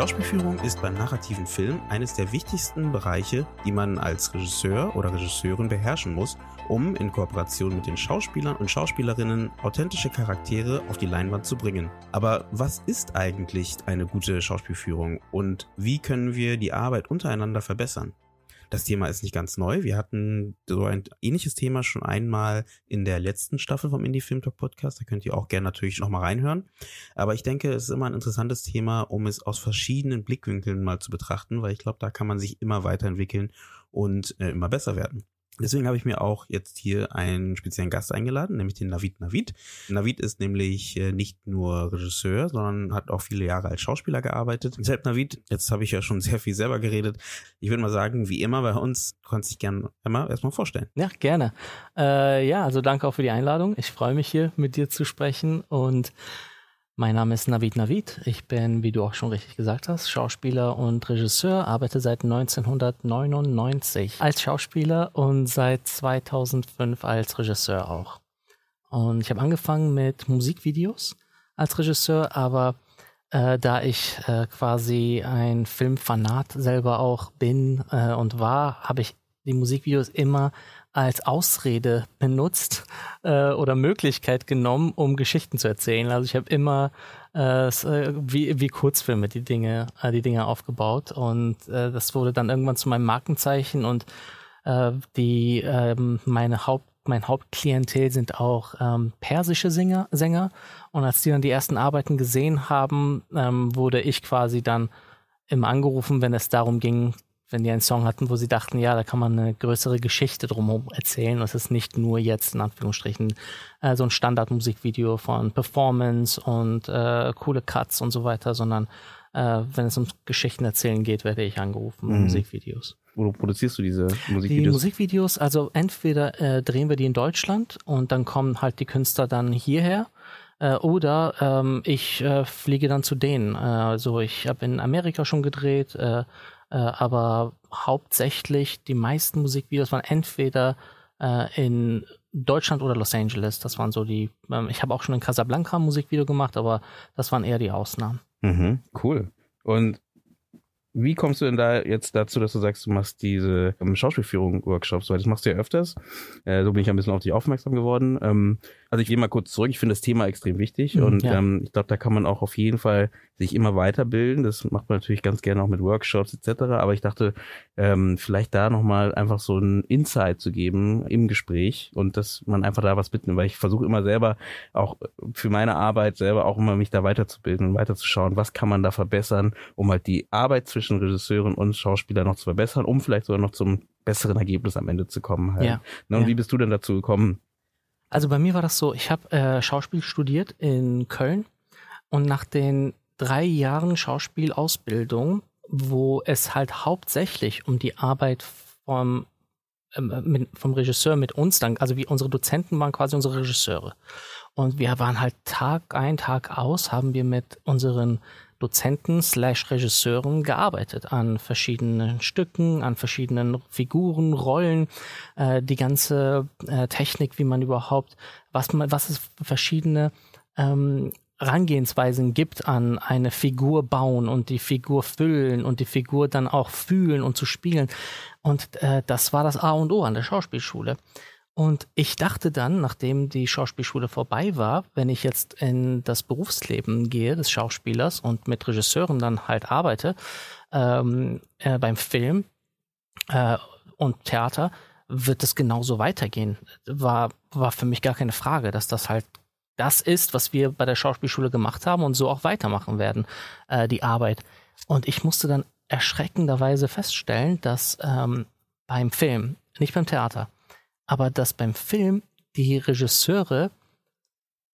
Schauspielführung ist beim narrativen Film eines der wichtigsten Bereiche, die man als Regisseur oder Regisseurin beherrschen muss, um in Kooperation mit den Schauspielern und Schauspielerinnen authentische Charaktere auf die Leinwand zu bringen. Aber was ist eigentlich eine gute Schauspielführung und wie können wir die Arbeit untereinander verbessern? Das Thema ist nicht ganz neu. Wir hatten so ein ähnliches Thema schon einmal in der letzten Staffel vom Indie Film Talk Podcast. Da könnt ihr auch gerne natürlich nochmal reinhören. Aber ich denke, es ist immer ein interessantes Thema, um es aus verschiedenen Blickwinkeln mal zu betrachten, weil ich glaube, da kann man sich immer weiterentwickeln und äh, immer besser werden. Deswegen habe ich mir auch jetzt hier einen speziellen Gast eingeladen, nämlich den Navid Navid. Navid ist nämlich äh, nicht nur Regisseur, sondern hat auch viele Jahre als Schauspieler gearbeitet. Deshalb Navid, jetzt habe ich ja schon sehr viel selber geredet. Ich würde mal sagen, wie immer bei uns, du kannst dich gerne einmal erstmal vorstellen. Ja, gerne. Äh, ja, also danke auch für die Einladung. Ich freue mich hier mit dir zu sprechen und mein Name ist Navid Navid. Ich bin, wie du auch schon richtig gesagt hast, Schauspieler und Regisseur, arbeite seit 1999 als Schauspieler und seit 2005 als Regisseur auch. Und ich habe angefangen mit Musikvideos als Regisseur, aber äh, da ich äh, quasi ein Filmfanat selber auch bin äh, und war, habe ich die Musikvideos immer als Ausrede benutzt äh, oder Möglichkeit genommen, um Geschichten zu erzählen. Also ich habe immer äh, äh, wie, wie Kurzfilme die Dinge, äh, die Dinge aufgebaut. Und äh, das wurde dann irgendwann zu meinem Markenzeichen. Und äh, die ähm, meine Haupt mein Hauptklientel sind auch ähm, persische Sänger, Sänger. Und als die dann die ersten Arbeiten gesehen haben, ähm, wurde ich quasi dann immer angerufen, wenn es darum ging, wenn die einen Song hatten, wo sie dachten, ja, da kann man eine größere Geschichte drumherum erzählen. Und es ist nicht nur jetzt in Anführungsstrichen äh, so ein Standardmusikvideo von Performance und äh, coole Cuts und so weiter, sondern äh, wenn es um Geschichten erzählen geht, werde ich angerufen, mhm. Musikvideos. Wo produzierst du diese Musikvideos? Die Musikvideos, also entweder äh, drehen wir die in Deutschland und dann kommen halt die Künstler dann hierher äh, oder ähm, ich äh, fliege dann zu denen. Äh, also ich habe in Amerika schon gedreht, äh, äh, aber hauptsächlich die meisten Musikvideos waren entweder äh, in Deutschland oder Los Angeles. Das waren so die. Ähm, ich habe auch schon in Casablanca ein Musikvideo gemacht, aber das waren eher die Ausnahmen. Mhm, cool. Und wie kommst du denn da jetzt dazu, dass du sagst, du machst diese ähm, Schauspielführung-Workshops? Weil das machst du ja öfters. Äh, so bin ich ein bisschen auf dich aufmerksam geworden. Ähm, also ich gehe mal kurz zurück. Ich finde das Thema extrem wichtig mhm, und ja. ähm, ich glaube, da kann man auch auf jeden Fall sich immer weiterbilden. Das macht man natürlich ganz gerne auch mit Workshops etc. Aber ich dachte, ähm, vielleicht da nochmal einfach so ein Insight zu geben im Gespräch und dass man einfach da was mitnimmt, weil ich versuche immer selber auch für meine Arbeit selber auch immer mich da weiterzubilden und weiterzuschauen, was kann man da verbessern, um halt die Arbeit zwischen Regisseurin und Schauspieler noch zu verbessern, um vielleicht sogar noch zum besseren Ergebnis am Ende zu kommen. Halt. Ja, ne, und ja. wie bist du denn dazu gekommen, also bei mir war das so, ich habe äh, Schauspiel studiert in Köln und nach den drei Jahren Schauspielausbildung, wo es halt hauptsächlich um die Arbeit vom, ähm, vom Regisseur mit uns dann, also wie unsere Dozenten waren quasi unsere Regisseure. Und wir waren halt Tag ein, Tag aus, haben wir mit unseren Dozenten slash Regisseuren gearbeitet an verschiedenen Stücken, an verschiedenen Figuren, Rollen, äh, die ganze äh, Technik, wie man überhaupt, was man, was es verschiedene ähm, Herangehensweisen gibt an eine Figur bauen und die Figur füllen und die Figur dann auch fühlen und zu spielen. Und äh, das war das A und O an der Schauspielschule. Und ich dachte dann, nachdem die Schauspielschule vorbei war, wenn ich jetzt in das Berufsleben gehe des Schauspielers und mit Regisseuren dann halt arbeite, ähm, äh, beim Film äh, und Theater, wird es genauso weitergehen. War, war für mich gar keine Frage, dass das halt das ist, was wir bei der Schauspielschule gemacht haben und so auch weitermachen werden, äh, die Arbeit. Und ich musste dann erschreckenderweise feststellen, dass ähm, beim Film, nicht beim Theater, aber dass beim Film die Regisseure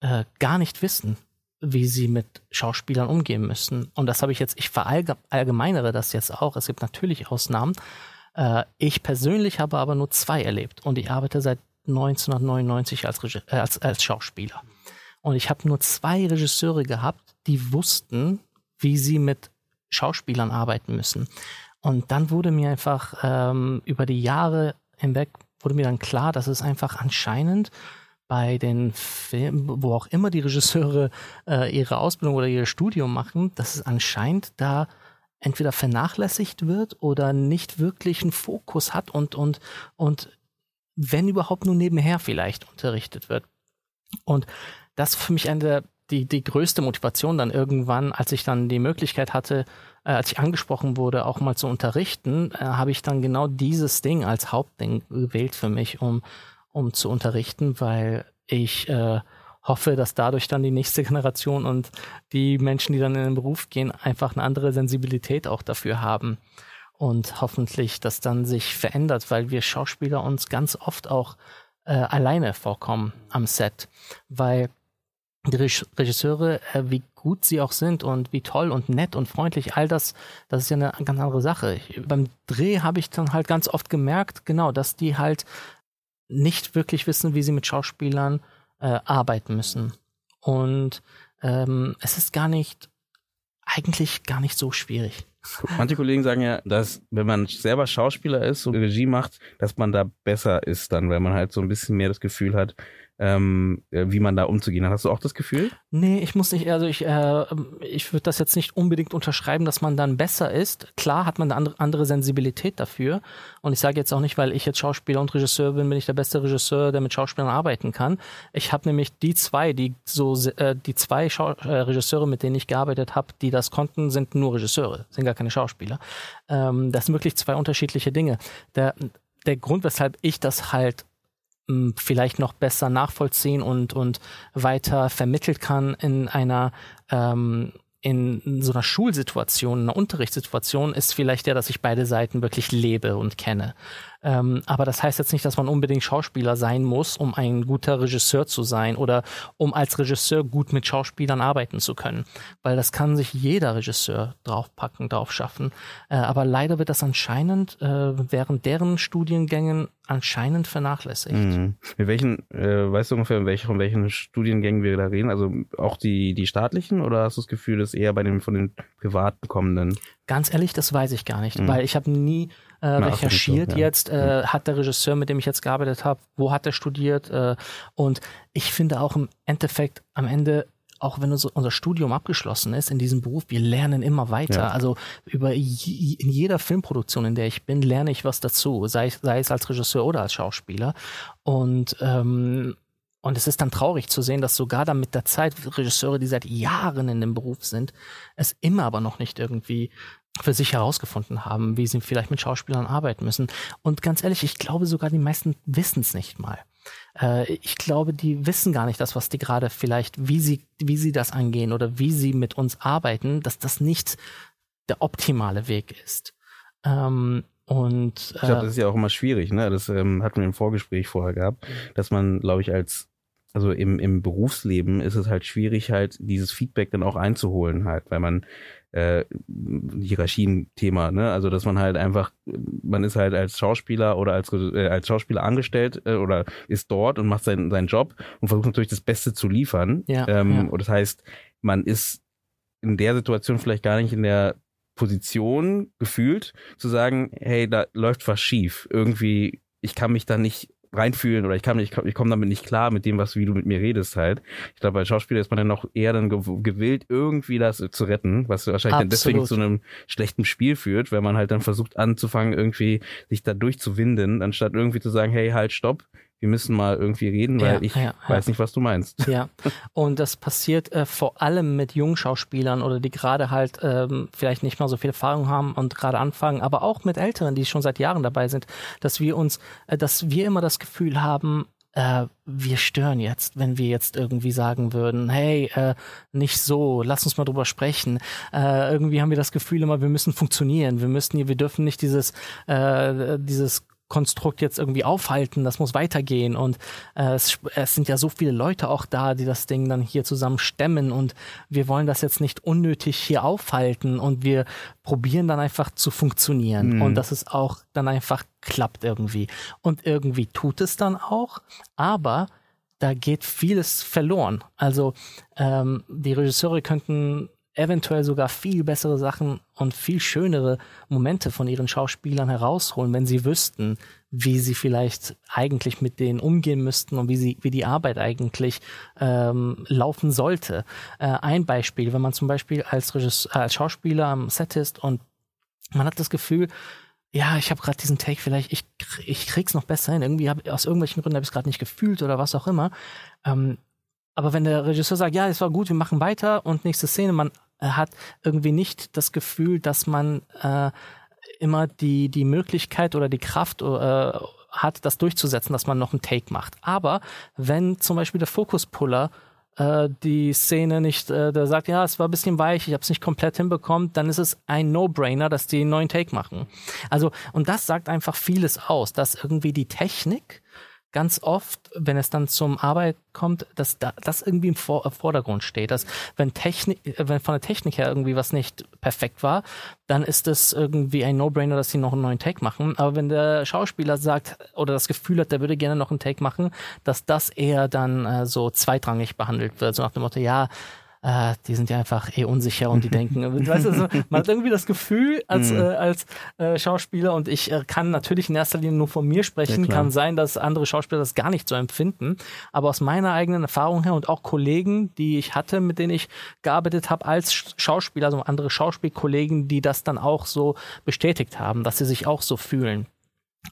äh, gar nicht wissen, wie sie mit Schauspielern umgehen müssen. Und das habe ich jetzt, ich verallgemeinere das jetzt auch. Es gibt natürlich Ausnahmen. Äh, ich persönlich habe aber nur zwei erlebt und ich arbeite seit 1999 als, Regi äh, als, als Schauspieler. Und ich habe nur zwei Regisseure gehabt, die wussten, wie sie mit Schauspielern arbeiten müssen. Und dann wurde mir einfach ähm, über die Jahre hinweg wurde mir dann klar, dass es einfach anscheinend bei den Filmen, wo auch immer die Regisseure äh, ihre Ausbildung oder ihr Studium machen, dass es anscheinend da entweder vernachlässigt wird oder nicht wirklich einen Fokus hat und, und, und wenn überhaupt nur nebenher vielleicht unterrichtet wird. Und das für mich eine der, die, die größte Motivation dann irgendwann, als ich dann die Möglichkeit hatte, äh, als ich angesprochen wurde, auch mal zu unterrichten, äh, habe ich dann genau dieses Ding als Hauptding gewählt für mich, um um zu unterrichten, weil ich äh, hoffe, dass dadurch dann die nächste Generation und die Menschen, die dann in den Beruf gehen, einfach eine andere Sensibilität auch dafür haben. Und hoffentlich das dann sich verändert, weil wir Schauspieler uns ganz oft auch äh, alleine vorkommen am Set. Weil die Regisseure, äh, wie gut sie auch sind und wie toll und nett und freundlich, all das, das ist ja eine ganz andere Sache. Beim Dreh habe ich dann halt ganz oft gemerkt, genau, dass die halt nicht wirklich wissen, wie sie mit Schauspielern äh, arbeiten müssen. Und ähm, es ist gar nicht, eigentlich gar nicht so schwierig. Manche Kollegen sagen ja, dass wenn man selber Schauspieler ist und Regie macht, dass man da besser ist dann, weil man halt so ein bisschen mehr das Gefühl hat, ähm, äh, wie man da umzugehen hat. Hast du auch das Gefühl? Nee, ich muss nicht, also ich, äh, ich würde das jetzt nicht unbedingt unterschreiben, dass man dann besser ist. Klar hat man eine andere, Sensibilität dafür. Und ich sage jetzt auch nicht, weil ich jetzt Schauspieler und Regisseur bin, bin ich der beste Regisseur, der mit Schauspielern arbeiten kann. Ich habe nämlich die zwei, die so äh, die zwei Schau äh, Regisseure, mit denen ich gearbeitet habe, die das konnten, sind nur Regisseure, sind gar keine Schauspieler. Ähm, das sind wirklich zwei unterschiedliche Dinge. Der, der Grund, weshalb ich das halt vielleicht noch besser nachvollziehen und, und weiter vermittelt kann in einer ähm, in so einer Schulsituation, einer Unterrichtssituation ist vielleicht der, dass ich beide Seiten wirklich lebe und kenne. Ähm, aber das heißt jetzt nicht, dass man unbedingt Schauspieler sein muss, um ein guter Regisseur zu sein oder um als Regisseur gut mit Schauspielern arbeiten zu können. Weil das kann sich jeder Regisseur draufpacken, drauf schaffen. Äh, aber leider wird das anscheinend äh, während deren Studiengängen anscheinend vernachlässigt. Mhm. Mit welchen, äh, weißt du ungefähr, von welchen Studiengängen wir da reden? Also auch die, die staatlichen oder hast du das Gefühl, dass eher bei den von den privaten kommenden? Ganz ehrlich, das weiß ich gar nicht, mhm. weil ich habe nie äh, recherchiert ja. jetzt, äh, hat der Regisseur, mit dem ich jetzt gearbeitet habe, wo hat er studiert äh, und ich finde auch im Endeffekt am Ende auch wenn unser Studium abgeschlossen ist in diesem Beruf, wir lernen immer weiter. Ja. Also über in jeder Filmproduktion, in der ich bin, lerne ich was dazu, sei, sei es als Regisseur oder als Schauspieler. Und ähm, und es ist dann traurig zu sehen, dass sogar dann mit der Zeit Regisseure, die seit Jahren in dem Beruf sind, es immer aber noch nicht irgendwie für sich herausgefunden haben, wie sie vielleicht mit Schauspielern arbeiten müssen. Und ganz ehrlich, ich glaube sogar, die meisten wissen es nicht mal. Äh, ich glaube, die wissen gar nicht das, was die gerade vielleicht, wie sie, wie sie das angehen oder wie sie mit uns arbeiten, dass das nicht der optimale Weg ist. Ähm, und äh, ich glaube, das ist ja auch immer schwierig, ne? Das ähm, hatten wir im Vorgespräch vorher gehabt, dass man, glaube ich, als also im, im Berufsleben ist es halt schwierig, halt dieses Feedback dann auch einzuholen, halt, weil man äh, Hierarchien-Thema, ne? Also dass man halt einfach, man ist halt als Schauspieler oder als äh, als Schauspieler angestellt äh, oder ist dort und macht seinen seinen Job und versucht natürlich das Beste zu liefern. Ja, ähm, ja. Und das heißt, man ist in der Situation vielleicht gar nicht in der Position gefühlt zu sagen, hey, da läuft was schief. Irgendwie, ich kann mich da nicht reinfühlen oder ich kann ich, ich komme damit nicht klar mit dem, was wie du mit mir redest halt. Ich glaube, als Schauspieler ist man dann noch eher dann gewillt, irgendwie das zu retten, was wahrscheinlich dann deswegen zu einem schlechten Spiel führt, weil man halt dann versucht anzufangen, irgendwie sich da durchzuwinden, anstatt irgendwie zu sagen, hey, halt, stopp, wir müssen mal irgendwie reden, weil ja, ich ja, weiß nicht, was du meinst. Ja, und das passiert äh, vor allem mit jungen Schauspielern oder die gerade halt ähm, vielleicht nicht mal so viel Erfahrung haben und gerade anfangen, aber auch mit Älteren, die schon seit Jahren dabei sind, dass wir uns, äh, dass wir immer das Gefühl haben, äh, wir stören jetzt, wenn wir jetzt irgendwie sagen würden, hey, äh, nicht so, lass uns mal drüber sprechen. Äh, irgendwie haben wir das Gefühl immer, wir müssen funktionieren, wir müssen, wir dürfen nicht dieses, äh, dieses Konstrukt jetzt irgendwie aufhalten, das muss weitergehen und äh, es, es sind ja so viele Leute auch da, die das Ding dann hier zusammen stemmen und wir wollen das jetzt nicht unnötig hier aufhalten und wir probieren dann einfach zu funktionieren Mhm. und dass es auch dann einfach klappt irgendwie und irgendwie tut es dann auch, aber da geht vieles verloren. Also ähm, die Regisseure könnten eventuell sogar viel bessere Sachen und viel schönere Momente von ihren Schauspielern herausholen, wenn sie wüssten, wie sie vielleicht eigentlich mit denen umgehen müssten und wie sie, wie die Arbeit eigentlich ähm, laufen sollte. Äh, ein Beispiel, wenn man zum Beispiel als, Regisseur, als Schauspieler am Set ist und man hat das Gefühl, ja, ich habe gerade diesen Take vielleicht, ich, ich krieg's noch besser hin. Irgendwie hab, aus irgendwelchen Gründen habe ich es gerade nicht gefühlt oder was auch immer. Ähm, aber wenn der Regisseur sagt, ja, es war gut, wir machen weiter und nächste Szene, man äh, hat irgendwie nicht das Gefühl, dass man äh, immer die, die Möglichkeit oder die Kraft äh, hat, das durchzusetzen, dass man noch einen Take macht. Aber wenn zum Beispiel der Fokuspuller äh, die Szene nicht, äh, der sagt, ja, es war ein bisschen weich, ich habe es nicht komplett hinbekommen, dann ist es ein No-Brainer, dass die einen neuen Take machen. Also, und das sagt einfach vieles aus, dass irgendwie die Technik ganz oft, wenn es dann zum Arbeit kommt, dass da, das irgendwie im Vor Vordergrund steht. Dass wenn Technik, äh, wenn von der Technik her irgendwie was nicht perfekt war, dann ist es irgendwie ein No-Brainer, dass sie noch einen neuen Take machen. Aber wenn der Schauspieler sagt oder das Gefühl hat, der würde gerne noch einen Take machen, dass das eher dann äh, so zweitrangig behandelt wird. So nach dem Motto, ja, äh, die sind ja einfach eh unsicher und die denken, weißt du, so, man hat irgendwie das Gefühl als, Mhm. äh, als äh, Schauspieler und ich äh, kann natürlich in erster Linie nur von mir sprechen, Ja, kann sein, dass andere Schauspieler das gar nicht so empfinden, aber aus meiner eigenen Erfahrung her und auch Kollegen, die ich hatte, mit denen ich gearbeitet habe als Sch- Schauspieler, also andere Schauspielkollegen, die das dann auch so bestätigt haben, dass sie sich auch so fühlen.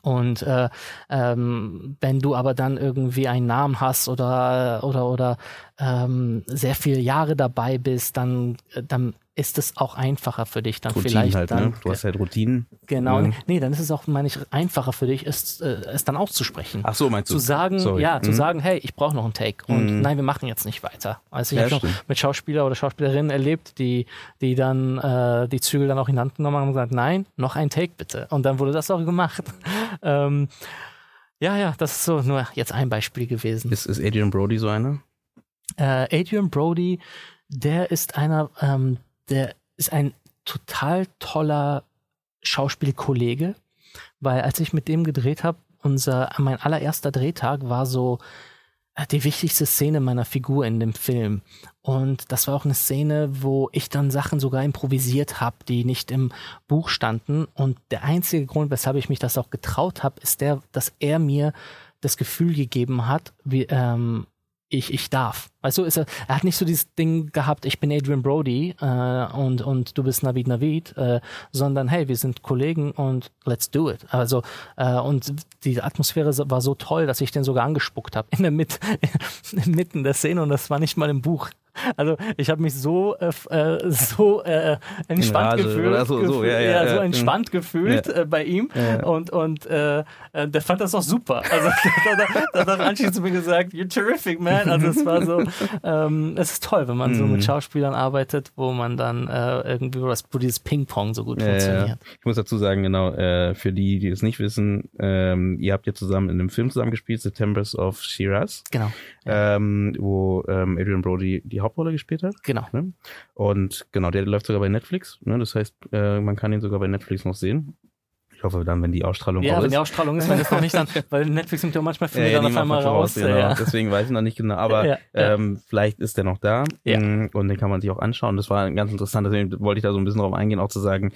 Und äh, ähm, wenn du aber dann irgendwie einen Namen hast oder oder oder ähm, sehr viele Jahre dabei bist, dann dann ist es auch einfacher für dich dann Routinen vielleicht halt, dann ne? Du hast halt Routinen. genau Ja. nee dann ist es auch meine ich einfacher für dich es, äh, es dann auszusprechen Ach so, meinst du? zu sagen, Sorry. ja, zu Mhm. sagen, hey, ich brauche noch einen Take und Mhm. nein, wir machen jetzt nicht weiter. Also ich Ja, habe schon mit Schauspieler oder Schauspielerinnen erlebt, die, die dann äh, die Zügel dann auch in Hand genommen haben und gesagt, nein, noch ein Take bitte. Und dann wurde das auch gemacht. ähm, ja, ja, das ist so nur jetzt ein Beispiel gewesen. Ist, ist Adrian Brody so einer? Äh, Adrian Brody, der ist einer, ähm, der ist ein total toller Schauspielkollege, weil als ich mit dem gedreht habe, unser mein allererster Drehtag war so äh, die wichtigste Szene meiner Figur in dem Film. Und das war auch eine Szene, wo ich dann Sachen sogar improvisiert habe, die nicht im Buch standen. Und der einzige Grund, weshalb ich mich das auch getraut habe, ist der, dass er mir das Gefühl gegeben hat, wie, ähm, ich, ich darf. Weißt du, er, er hat nicht so dieses Ding gehabt, ich bin Adrian Brody äh, und, und du bist Navid Navid, äh, sondern hey, wir sind Kollegen und let's do it. Also, äh, und die Atmosphäre war so toll, dass ich den sogar angespuckt habe in der Mitte, mitten der Szene und das war nicht mal im Buch. Also ich habe mich so äh, äh, so äh, entspannt Rage, gefühlt, oder so, so, gefühlt- ja, ja, so entspannt gefühlt äh, bei ihm und und der fand das auch super. Also da, hat anschließend zu mir gesagt, you're terrific, man. Also es war so, ähm, es ist toll, wenn man so Mhm. mit Schauspielern arbeitet, wo man dann irgendwie, wo, das, wo dieses Ping-Pong so gut funktioniert. Ich muss dazu sagen, genau, für die, die es nicht wissen, ähm, ihr habt ja zusammen in einem Film zusammengespielt, Septembers of Shiraz, Genau, ähm, wo ähm, Adrian Brody die Hauptrolle gespielt hat. genau. Ne? Und genau, der läuft sogar bei Netflix. Ne? Das heißt, äh, man kann ihn sogar bei Netflix noch sehen. Ich hoffe dann, wenn die Ausstrahlung Ja, raus wenn ist. die Ausstrahlung ist, wenn das noch nicht dann, weil Netflix nimmt ja manchmal Filme ja, dann auf einmal machen raus. genau. Ja. Deswegen weiß ich noch nicht genau. Aber Ja, ja. Ähm, vielleicht ist der noch da. Ja. Mm, Und den kann man sich auch anschauen. Das war ganz interessant. Deswegen wollte ich da so ein bisschen drauf eingehen, auch zu sagen,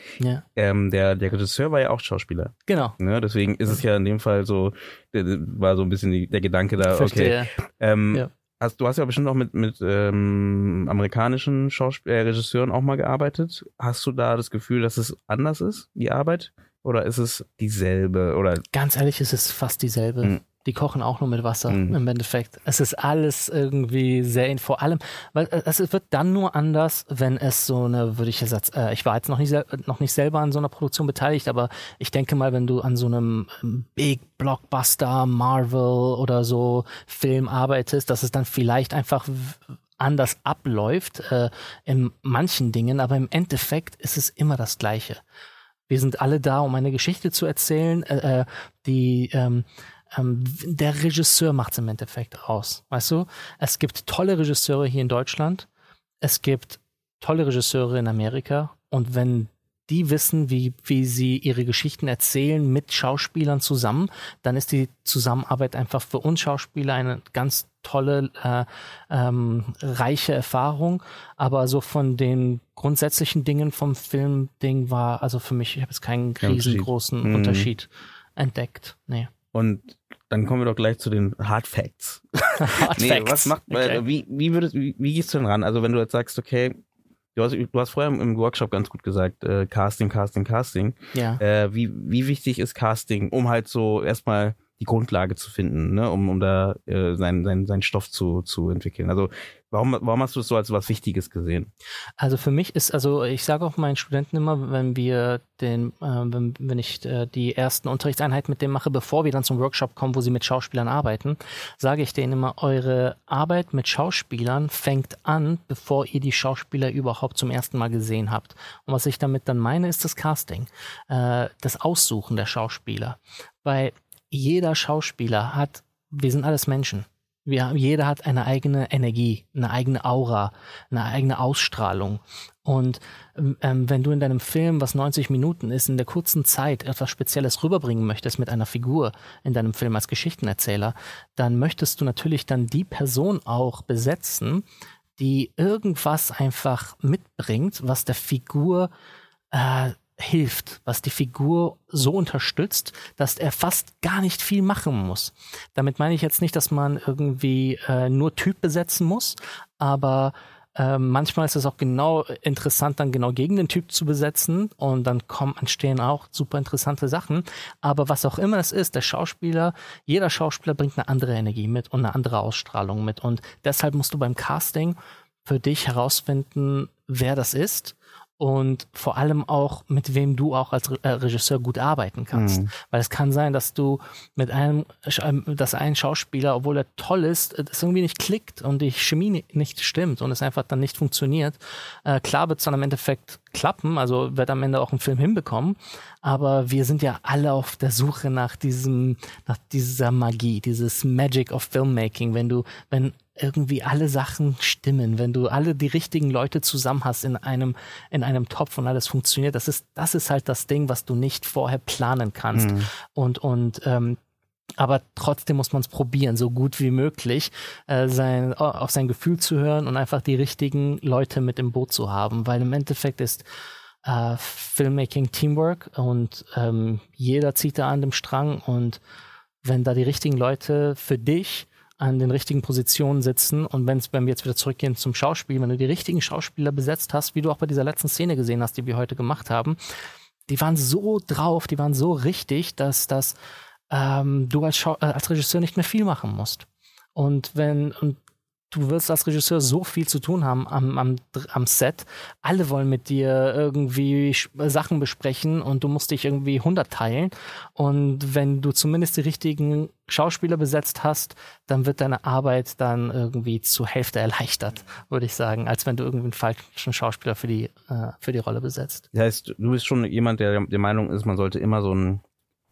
ähm, der, der Regisseur war ja auch Schauspieler. genau. Ne? Deswegen ist es ja in dem Fall so, war so ein bisschen die, der Gedanke da, okay. Verstehe. Ähm, Ja. Hast, du hast ja bestimmt auch mit, mit ähm, amerikanischen Schauspiel äh, Regisseuren auch mal gearbeitet. Hast du da das Gefühl, dass es anders ist, die Arbeit? Oder ist es dieselbe? Oder Ganz ehrlich, es ist fast dieselbe. Mhm. Die kochen auch nur mit Wasser Mhm. im Endeffekt. Es ist alles irgendwie sehr, in- vor allem, weil äh, es wird dann nur anders, wenn es so eine, würde ich jetzt, äh, ich war jetzt noch nicht, noch nicht selber an so einer Produktion beteiligt, aber ich denke mal, wenn du an so einem ähm, Big Blockbuster, Marvel oder so Film arbeitest, dass es dann vielleicht einfach anders abläuft äh, in manchen Dingen, aber im Endeffekt ist es immer das Gleiche. Wir sind alle da, um eine Geschichte zu erzählen, äh, äh die ähm, ähm, der Regisseur macht es im Endeffekt aus. Weißt du? Es gibt tolle Regisseure hier in Deutschland, es gibt tolle Regisseure in Amerika und wenn die wissen, wie, wie sie ihre Geschichten erzählen mit Schauspielern zusammen, dann ist die Zusammenarbeit einfach für uns Schauspieler eine ganz tolle, äh, ähm, reiche Erfahrung. Aber so von den grundsätzlichen Dingen vom Filmding war, also für mich, ich habe jetzt keinen riesengroßen Unterschied, Unterschied entdeckt. Nee. Und dann kommen wir doch gleich zu den Hard Facts. Hard nee, Facts. Was macht, okay. wie, wie würdest, wie, wie gehst du denn ran? Also wenn du jetzt sagst, okay, Du hast, du hast vorher im Workshop ganz gut gesagt, äh, Casting, Casting, Casting. Ja. Äh, wie, wie wichtig ist Casting, um halt so erstmal die Grundlage zu finden, ne, um, um da äh, seinen, seinen, seinen Stoff zu, zu entwickeln. Also warum, warum hast du es so als was Wichtiges gesehen? Also für mich ist, also ich sage auch meinen Studenten immer, wenn wir den, äh, wenn, wenn ich äh, die ersten Unterrichtseinheiten mit dem mache, bevor wir dann zum Workshop kommen, wo sie mit Schauspielern arbeiten, sage ich denen immer, eure Arbeit mit Schauspielern fängt an, bevor ihr die Schauspieler überhaupt zum ersten Mal gesehen habt. Und was ich damit dann meine, ist das Casting, äh, das Aussuchen der Schauspieler. Weil jeder Schauspieler hat, wir sind alles Menschen. Wir, jeder hat eine eigene Energie, eine eigene Aura, eine eigene Ausstrahlung. Und ähm, wenn du in deinem Film, was 90 Minuten ist, in der kurzen Zeit etwas Spezielles rüberbringen möchtest mit einer Figur in deinem Film als Geschichtenerzähler, dann möchtest du natürlich dann die Person auch besetzen, die irgendwas einfach mitbringt, was der Figur äh, hilft, was die Figur so unterstützt, dass er fast gar nicht viel machen muss. Damit meine ich jetzt nicht, dass man irgendwie äh, nur Typ besetzen muss, aber äh, manchmal ist es auch genau interessant, dann genau gegen den Typ zu besetzen und dann kommen, entstehen auch super interessante Sachen. Aber was auch immer es ist, der Schauspieler, jeder Schauspieler bringt eine andere Energie mit und eine andere Ausstrahlung mit und deshalb musst du beim Casting für dich herausfinden, wer das ist und vor allem auch, mit wem du auch als äh, Regisseur gut arbeiten kannst. Mhm. Weil es kann sein, dass du mit einem, ähm, dass ein Schauspieler, obwohl er toll ist, das irgendwie nicht klickt und die Chemie nicht stimmt und es einfach dann nicht funktioniert. Äh, klar wird es dann im Endeffekt klappen, also wird am Ende auch ein Film hinbekommen, aber wir sind ja alle auf der Suche nach diesem, nach dieser Magie, dieses Magic of Filmmaking, wenn du, wenn irgendwie alle Sachen stimmen, wenn du alle die richtigen Leute zusammen hast in einem, in einem Topf und alles funktioniert, das ist, das ist halt das Ding, was du nicht vorher planen kannst. Mhm. Und, und, ähm, aber trotzdem muss man es probieren, so gut wie möglich, äh, sein, auf sein Gefühl zu hören und einfach die richtigen Leute mit im Boot zu haben, weil im Endeffekt ist äh, Filmmaking Teamwork und ähm, jeder zieht da an dem Strang und wenn da die richtigen Leute für dich an den richtigen Positionen sitzen. Und wenn's, wenn wir jetzt wieder zurückgehen zum Schauspiel, wenn du die richtigen Schauspieler besetzt hast, wie du auch bei dieser letzten Szene gesehen hast, die wir heute gemacht haben, die waren so drauf, die waren so richtig, dass, dass ähm, du als, Schau äh, als Regisseur nicht mehr viel machen musst. Und wenn, und du wirst als Regisseur so viel zu tun haben am, am, am Set. Alle wollen mit dir irgendwie Sachen besprechen und du musst dich irgendwie hundertteilen. Und wenn du zumindest die richtigen Schauspieler besetzt hast, dann wird deine Arbeit dann irgendwie zur Hälfte erleichtert, würde ich sagen, als wenn du irgendwie einen falschen Schauspieler für die, äh, für die Rolle besetzt. Das heißt, du bist schon jemand, der der Meinung ist, man sollte immer so ein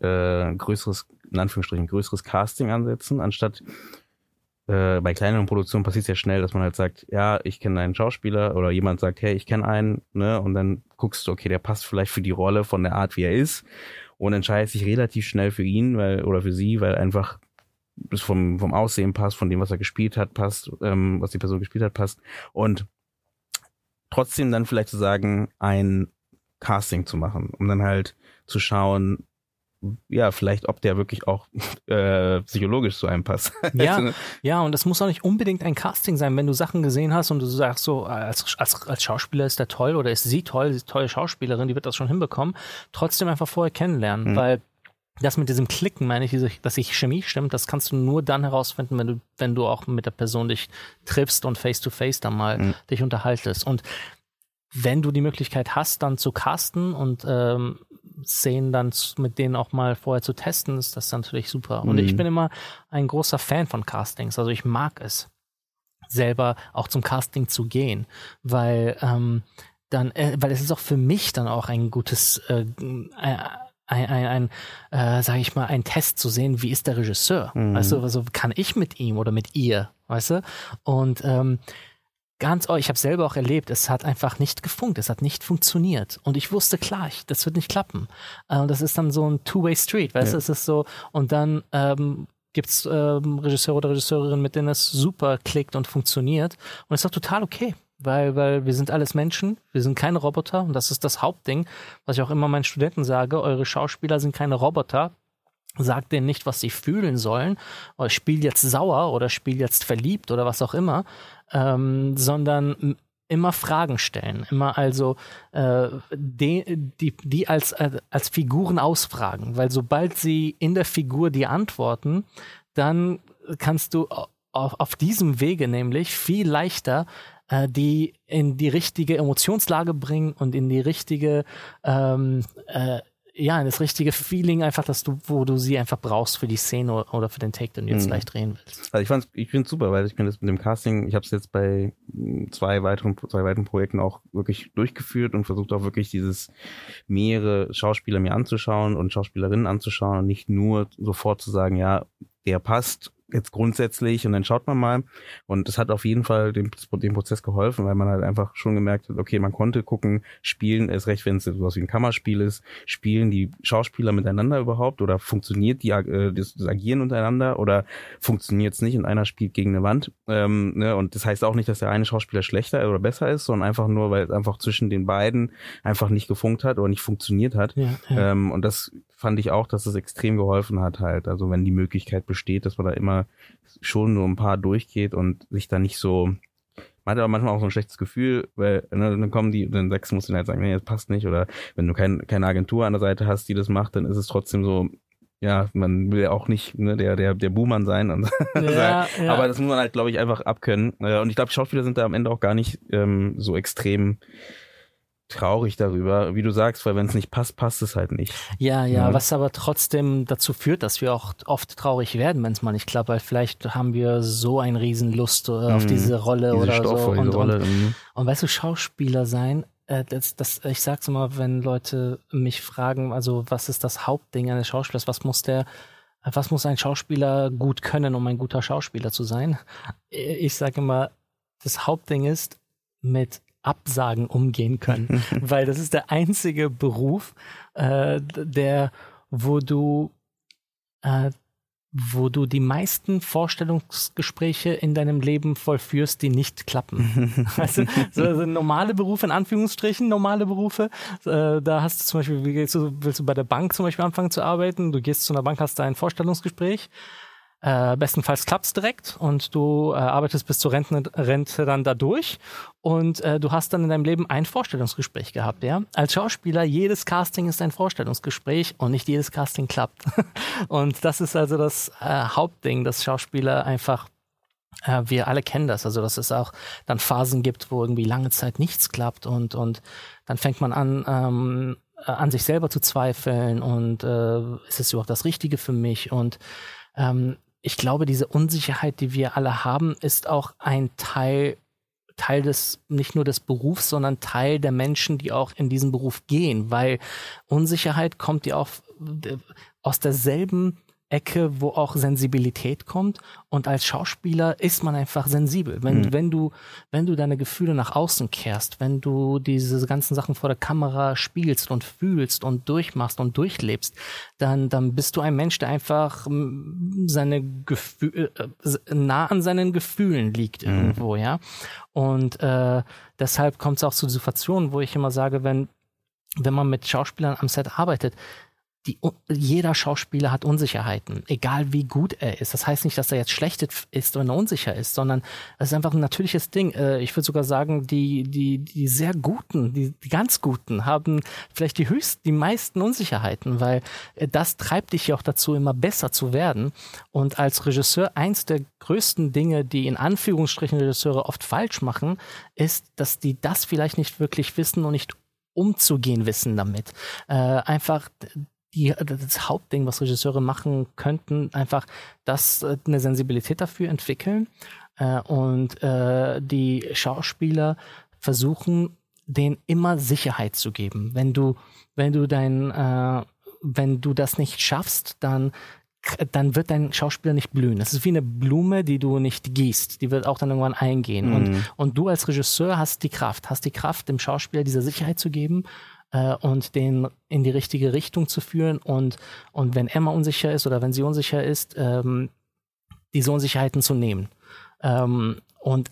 äh, größeres, in Anführungsstrichen, größeres Casting ansetzen, anstatt äh, bei kleineren Produktionen passiert es ja schnell, dass man halt sagt, ja, ich kenne einen Schauspieler oder jemand sagt, hey, ich kenne einen, ne, und dann guckst du, okay, der passt vielleicht für die Rolle von der Art, wie er ist und entscheidest dich relativ schnell für ihn, weil oder für sie, weil einfach das vom vom Aussehen passt, von dem, was er gespielt hat, passt, ähm, was die Person gespielt hat, passt. Und trotzdem dann vielleicht zu sagen, ein Casting zu machen, um dann halt zu schauen, ja, vielleicht, ob der wirklich auch äh, psychologisch zu einem passt. Ja, also, ja, und es muss auch nicht unbedingt ein Casting sein, wenn du Sachen gesehen hast und du sagst so, als, als, als Schauspieler ist der toll oder ist sie toll, sie ist tolle Schauspielerin, die wird das schon hinbekommen, trotzdem einfach vorher kennenlernen, mhm. weil das mit diesem Klicken, meine ich, dass sich Chemie stimmt, das kannst du nur dann herausfinden, wenn du, wenn du auch mit der Person dich triffst und face to face dann mal mhm. dich unterhaltest. Und wenn du die Möglichkeit hast, dann zu casten und ähm, Szenen dann mit denen auch mal vorher zu testen, ist das natürlich super. Und mhm. ich bin immer ein großer Fan von Castings. Also ich mag es, selber auch zum Casting zu gehen, weil ähm, dann, äh, weil es ist auch für mich dann auch ein gutes, äh, ein, ein, ein, ein äh, sage ich mal, ein Test zu sehen, wie ist der Regisseur? Mhm. Weißt du, also kann ich mit ihm oder mit ihr, weißt du? Und ähm, ganz, oh, ich habe selber auch erlebt, es hat einfach nicht gefunkt, es hat nicht funktioniert. Und ich wusste klar, ich, das wird nicht klappen. Äh, und das ist dann so ein Two-Way-Street, weißt ja. du, es ist so, und dann ähm, gibt es ähm, Regisseure oder Regisseurinnen, mit denen es super klickt und funktioniert. Und es ist auch total okay. Weil, weil wir sind alles Menschen, wir sind keine Roboter und das ist das Hauptding, was ich auch immer meinen Studenten sage, eure Schauspieler sind keine Roboter, sagt denen nicht, was sie fühlen sollen, oder spiel jetzt sauer oder spiel jetzt verliebt oder was auch immer, ähm, sondern immer Fragen stellen, immer also äh, die, die, die als, als Figuren ausfragen, weil sobald sie in der Figur die antworten, dann kannst du auf, auf diesem Wege nämlich viel leichter äh, die in die richtige Emotionslage bringen und in die richtige ähm, äh, ja, das richtige Feeling einfach, dass du, wo du sie einfach brauchst für die Szene oder für den Take, den du jetzt mhm. gleich drehen willst. Also ich fand's, ich finde super, weil ich mir das mit dem Casting, ich habe es jetzt bei zwei weiteren, zwei weiteren Projekten auch wirklich durchgeführt und versucht auch wirklich dieses mehrere Schauspieler mir anzuschauen und Schauspielerinnen anzuschauen und nicht nur sofort zu sagen, ja, der passt jetzt grundsätzlich und dann schaut man mal. Und es hat auf jeden Fall dem, dem Prozess geholfen, weil man halt einfach schon gemerkt hat, okay, man konnte gucken, spielen, erst recht, wenn es sowas wie ein Kammerspiel ist, spielen die Schauspieler miteinander überhaupt oder funktioniert die, äh, das, das Agieren untereinander oder funktioniert es nicht und einer spielt gegen eine Wand. Ähm, ne? Und das heißt auch nicht, dass der eine Schauspieler schlechter oder besser ist, sondern einfach nur, weil es einfach zwischen den beiden einfach nicht gefunkt hat oder nicht funktioniert hat. Ja, ja. Ähm, und das fand ich auch, dass es extrem geholfen hat halt. Also wenn die Möglichkeit besteht, dass man da immer schon nur ein paar durchgeht und sich da nicht so man hat aber manchmal auch so ein schlechtes Gefühl, weil ne, dann kommen die, dann sechs musst du halt sagen, nee, das passt nicht. Oder wenn du kein, keine Agentur an der Seite hast, die das macht, dann ist es trotzdem so, ja, man will ja auch nicht ne, der, der, der Buhmann sein. Und ja, ja. Aber das muss man halt, glaube ich, einfach abkönnen. Und ich glaube, Schauspieler sind da am Ende auch gar nicht ähm, so extrem traurig darüber, wie du sagst, weil wenn es nicht passt, passt es halt nicht. Ja, ja, ja, was aber trotzdem dazu führt, dass wir auch oft traurig werden, wenn es mal nicht klappt, weil vielleicht haben wir so eine Riesenlust äh, auf mhm. diese Rolle diese oder Stoffe, so. Und, Rolle. Und, mhm. und, weißt du, Schauspieler sein, äh, das, das, ich sag's immer, wenn Leute mich fragen, also was ist das Hauptding eines Schauspielers, was muss der was muss ein Schauspieler gut können, um ein guter Schauspieler zu sein? Ich sage immer, das Hauptding ist, mit Absagen umgehen können, weil das ist der einzige Beruf, äh, der, wo du, äh, wo du die meisten Vorstellungsgespräche in deinem Leben vollführst, die nicht klappen. also, so, also normale Berufe, in Anführungsstrichen, normale Berufe, äh, da hast du zum Beispiel, wie du, willst du bei der Bank zum Beispiel anfangen zu arbeiten, du gehst zu einer Bank, hast da ein Vorstellungsgespräch, äh, bestenfalls klappt's direkt und du äh, arbeitest bis zur Rente, Rente dann da durch und äh, du hast dann in deinem Leben ein Vorstellungsgespräch gehabt, ja. Als Schauspieler, jedes Casting ist ein Vorstellungsgespräch und nicht jedes Casting klappt. und das ist also das äh, Hauptding, dass Schauspieler einfach äh, wir alle kennen das, also dass es auch dann Phasen gibt, wo irgendwie lange Zeit nichts klappt und und dann fängt man an ähm, äh, an sich selber zu zweifeln und äh, ist es überhaupt das Richtige für mich und ähm, ich glaube, diese Unsicherheit, die wir alle haben, ist auch ein Teil Teil des, nicht nur des Berufs, sondern Teil der Menschen, die auch in diesen Beruf gehen, weil Unsicherheit kommt ja auch äh, aus derselben Ecke, wo auch Sensibilität kommt. Und als Schauspieler ist man einfach sensibel. Wenn, mhm. wenn du, wenn du deine Gefühle nach außen kehrst, wenn du diese ganzen Sachen vor der Kamera spielst und fühlst und durchmachst und durchlebst, dann, dann bist du ein Mensch, der einfach seine Gefühle, äh, nah an seinen Gefühlen liegt mhm. irgendwo, ja. Und äh, deshalb kommt es auch zu Situationen, wo ich immer sage, wenn wenn man mit Schauspielern am Set arbeitet, die, jeder Schauspieler hat Unsicherheiten, egal wie gut er ist. Das heißt nicht, dass er jetzt schlecht ist oder unsicher ist, sondern es ist einfach ein natürliches Ding. Äh, ich würde sogar sagen, die, die, die sehr Guten, die, die ganz Guten haben vielleicht die höchsten, die meisten Unsicherheiten, weil äh, das treibt dich ja auch dazu, immer besser zu werden. Und als Regisseur, eins der größten Dinge, die in Anführungsstrichen Regisseure oft falsch machen, ist, dass die das vielleicht nicht wirklich wissen und nicht umzugehen wissen damit. Äh, einfach die, das Hauptding, was Regisseure machen könnten, einfach das äh, eine Sensibilität dafür entwickeln äh, und äh, die Schauspieler versuchen denen immer Sicherheit zu geben. Wenn du, wenn du dein, äh, wenn du das nicht schaffst, dann dann wird dein Schauspieler nicht blühen. Das ist wie eine Blume, die du nicht gießt. Die wird auch dann irgendwann eingehen. Mhm. Und, und du als Regisseur hast die Kraft, hast die Kraft, dem Schauspieler diese Sicherheit zu geben äh, und den in die richtige Richtung zu führen. Und, und wenn Emma unsicher ist oder wenn sie unsicher ist, ähm, diese Unsicherheiten zu nehmen. Ähm, und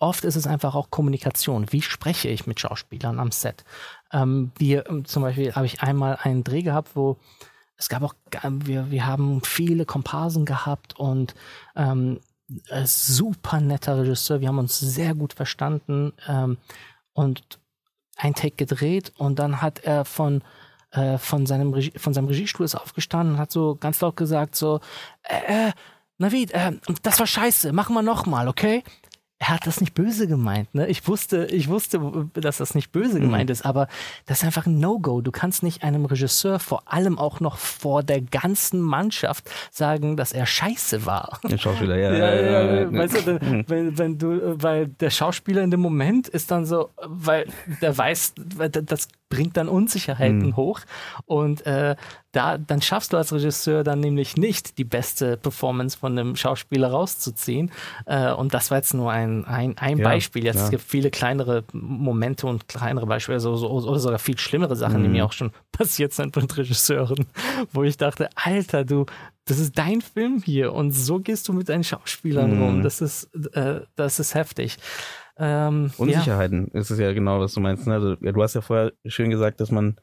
oft ist es einfach auch Kommunikation. Wie spreche ich mit Schauspielern am Set? Ähm, wir, zum Beispiel habe ich einmal einen Dreh gehabt, wo es gab auch, wir, wir haben viele Komparsen gehabt und ähm, super netter Regisseur. Wir haben uns sehr gut verstanden ähm, und ein Take gedreht und dann hat er von äh, von seinem Regie, von seinem Regiestuhl ist aufgestanden und hat so ganz laut gesagt so äh, äh Navid, äh, das war scheiße, machen wir nochmal, okay? Er hat das nicht böse gemeint. Ne? Ich wusste, ich wusste, dass das nicht böse mhm. gemeint ist, aber das ist einfach ein No-Go. Du kannst nicht einem Regisseur vor allem auch noch vor der ganzen Mannschaft sagen, dass er scheiße war. Der Schauspieler, ja. ja, ja, ja, ja. Weißt du, mhm. wenn, wenn du, weil der Schauspieler in dem Moment ist dann so, weil der weiß, das bringt dann Unsicherheiten mhm. hoch und äh, da dann schaffst du als Regisseur dann nämlich nicht die beste Performance von einem Schauspieler rauszuziehen äh, und das war jetzt nur ein ein, ein ja, Beispiel jetzt ja. es gibt viele kleinere Momente und kleinere Beispiele so, so, oder sogar viel schlimmere Sachen mhm. die mir auch schon passiert sind mit Regisseuren wo ich dachte Alter du das ist dein Film hier und so gehst du mit deinen Schauspielern mhm. rum das ist äh, das ist heftig ähm, Unsicherheiten ja. ist es ja genau, was du meinst. Ne? Also, du hast ja vorher schön gesagt, dass man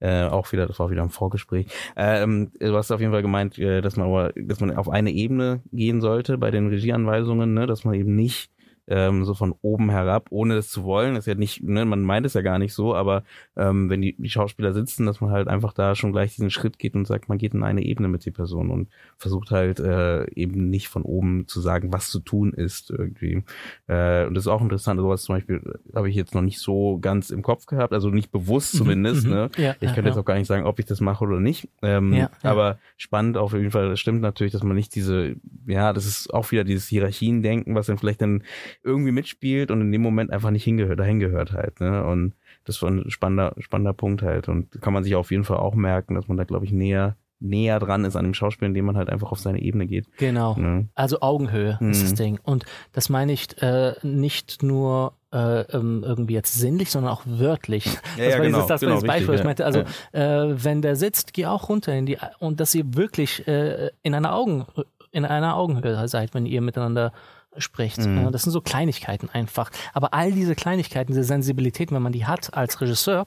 äh, auch wieder, das war wieder im Vorgespräch. Ähm, du hast auf jeden Fall gemeint, äh, dass man aber, dass man auf eine Ebene gehen sollte bei den Regieanweisungen, ne? dass man eben nicht ähm, so von oben herab, ohne es zu wollen. Das ist ja nicht, ne, man meint es ja gar nicht so, aber ähm, wenn die, die Schauspieler sitzen, dass man halt einfach da schon gleich diesen Schritt geht und sagt, man geht in eine Ebene mit der Person und versucht halt äh, eben nicht von oben zu sagen, was zu tun ist irgendwie. Äh, und das ist auch interessant, sowas zum Beispiel habe ich jetzt noch nicht so ganz im Kopf gehabt, also nicht bewusst mhm, zumindest. Mhm, ne? Ja, ich könnte ja, jetzt auch gar nicht sagen, ob ich das mache oder nicht. Ähm, ja, aber spannend auf jeden Fall, das stimmt natürlich, dass man nicht diese, ja, das ist auch wieder dieses Hierarchien-Denken, was dann vielleicht dann irgendwie mitspielt und in dem Moment einfach nicht hingehört, dahin gehört halt. Ne? Und das war ein spannender, spannender Punkt halt. Und kann man sich auf jeden Fall auch merken, dass man da, glaube ich, näher näher dran ist an dem Schauspiel, indem man halt einfach auf seine Ebene geht. Genau. Ne? Also Augenhöhe mhm. ist das Ding. Und das meine ich äh, nicht nur äh, ähm, irgendwie jetzt sinnlich, sondern auch wörtlich. Ja, das ja, war genau, dieses, das genau, war das Beispiel, richtig, ich meinte. Also ja. äh, wenn der sitzt, geh auch runter in die und dass ihr wirklich äh, in einer Augen in einer Augenhöhe seid, wenn ihr miteinander spricht. Mhm. Das sind so Kleinigkeiten einfach. Aber all diese Kleinigkeiten, diese Sensibilität, wenn man die hat als Regisseur,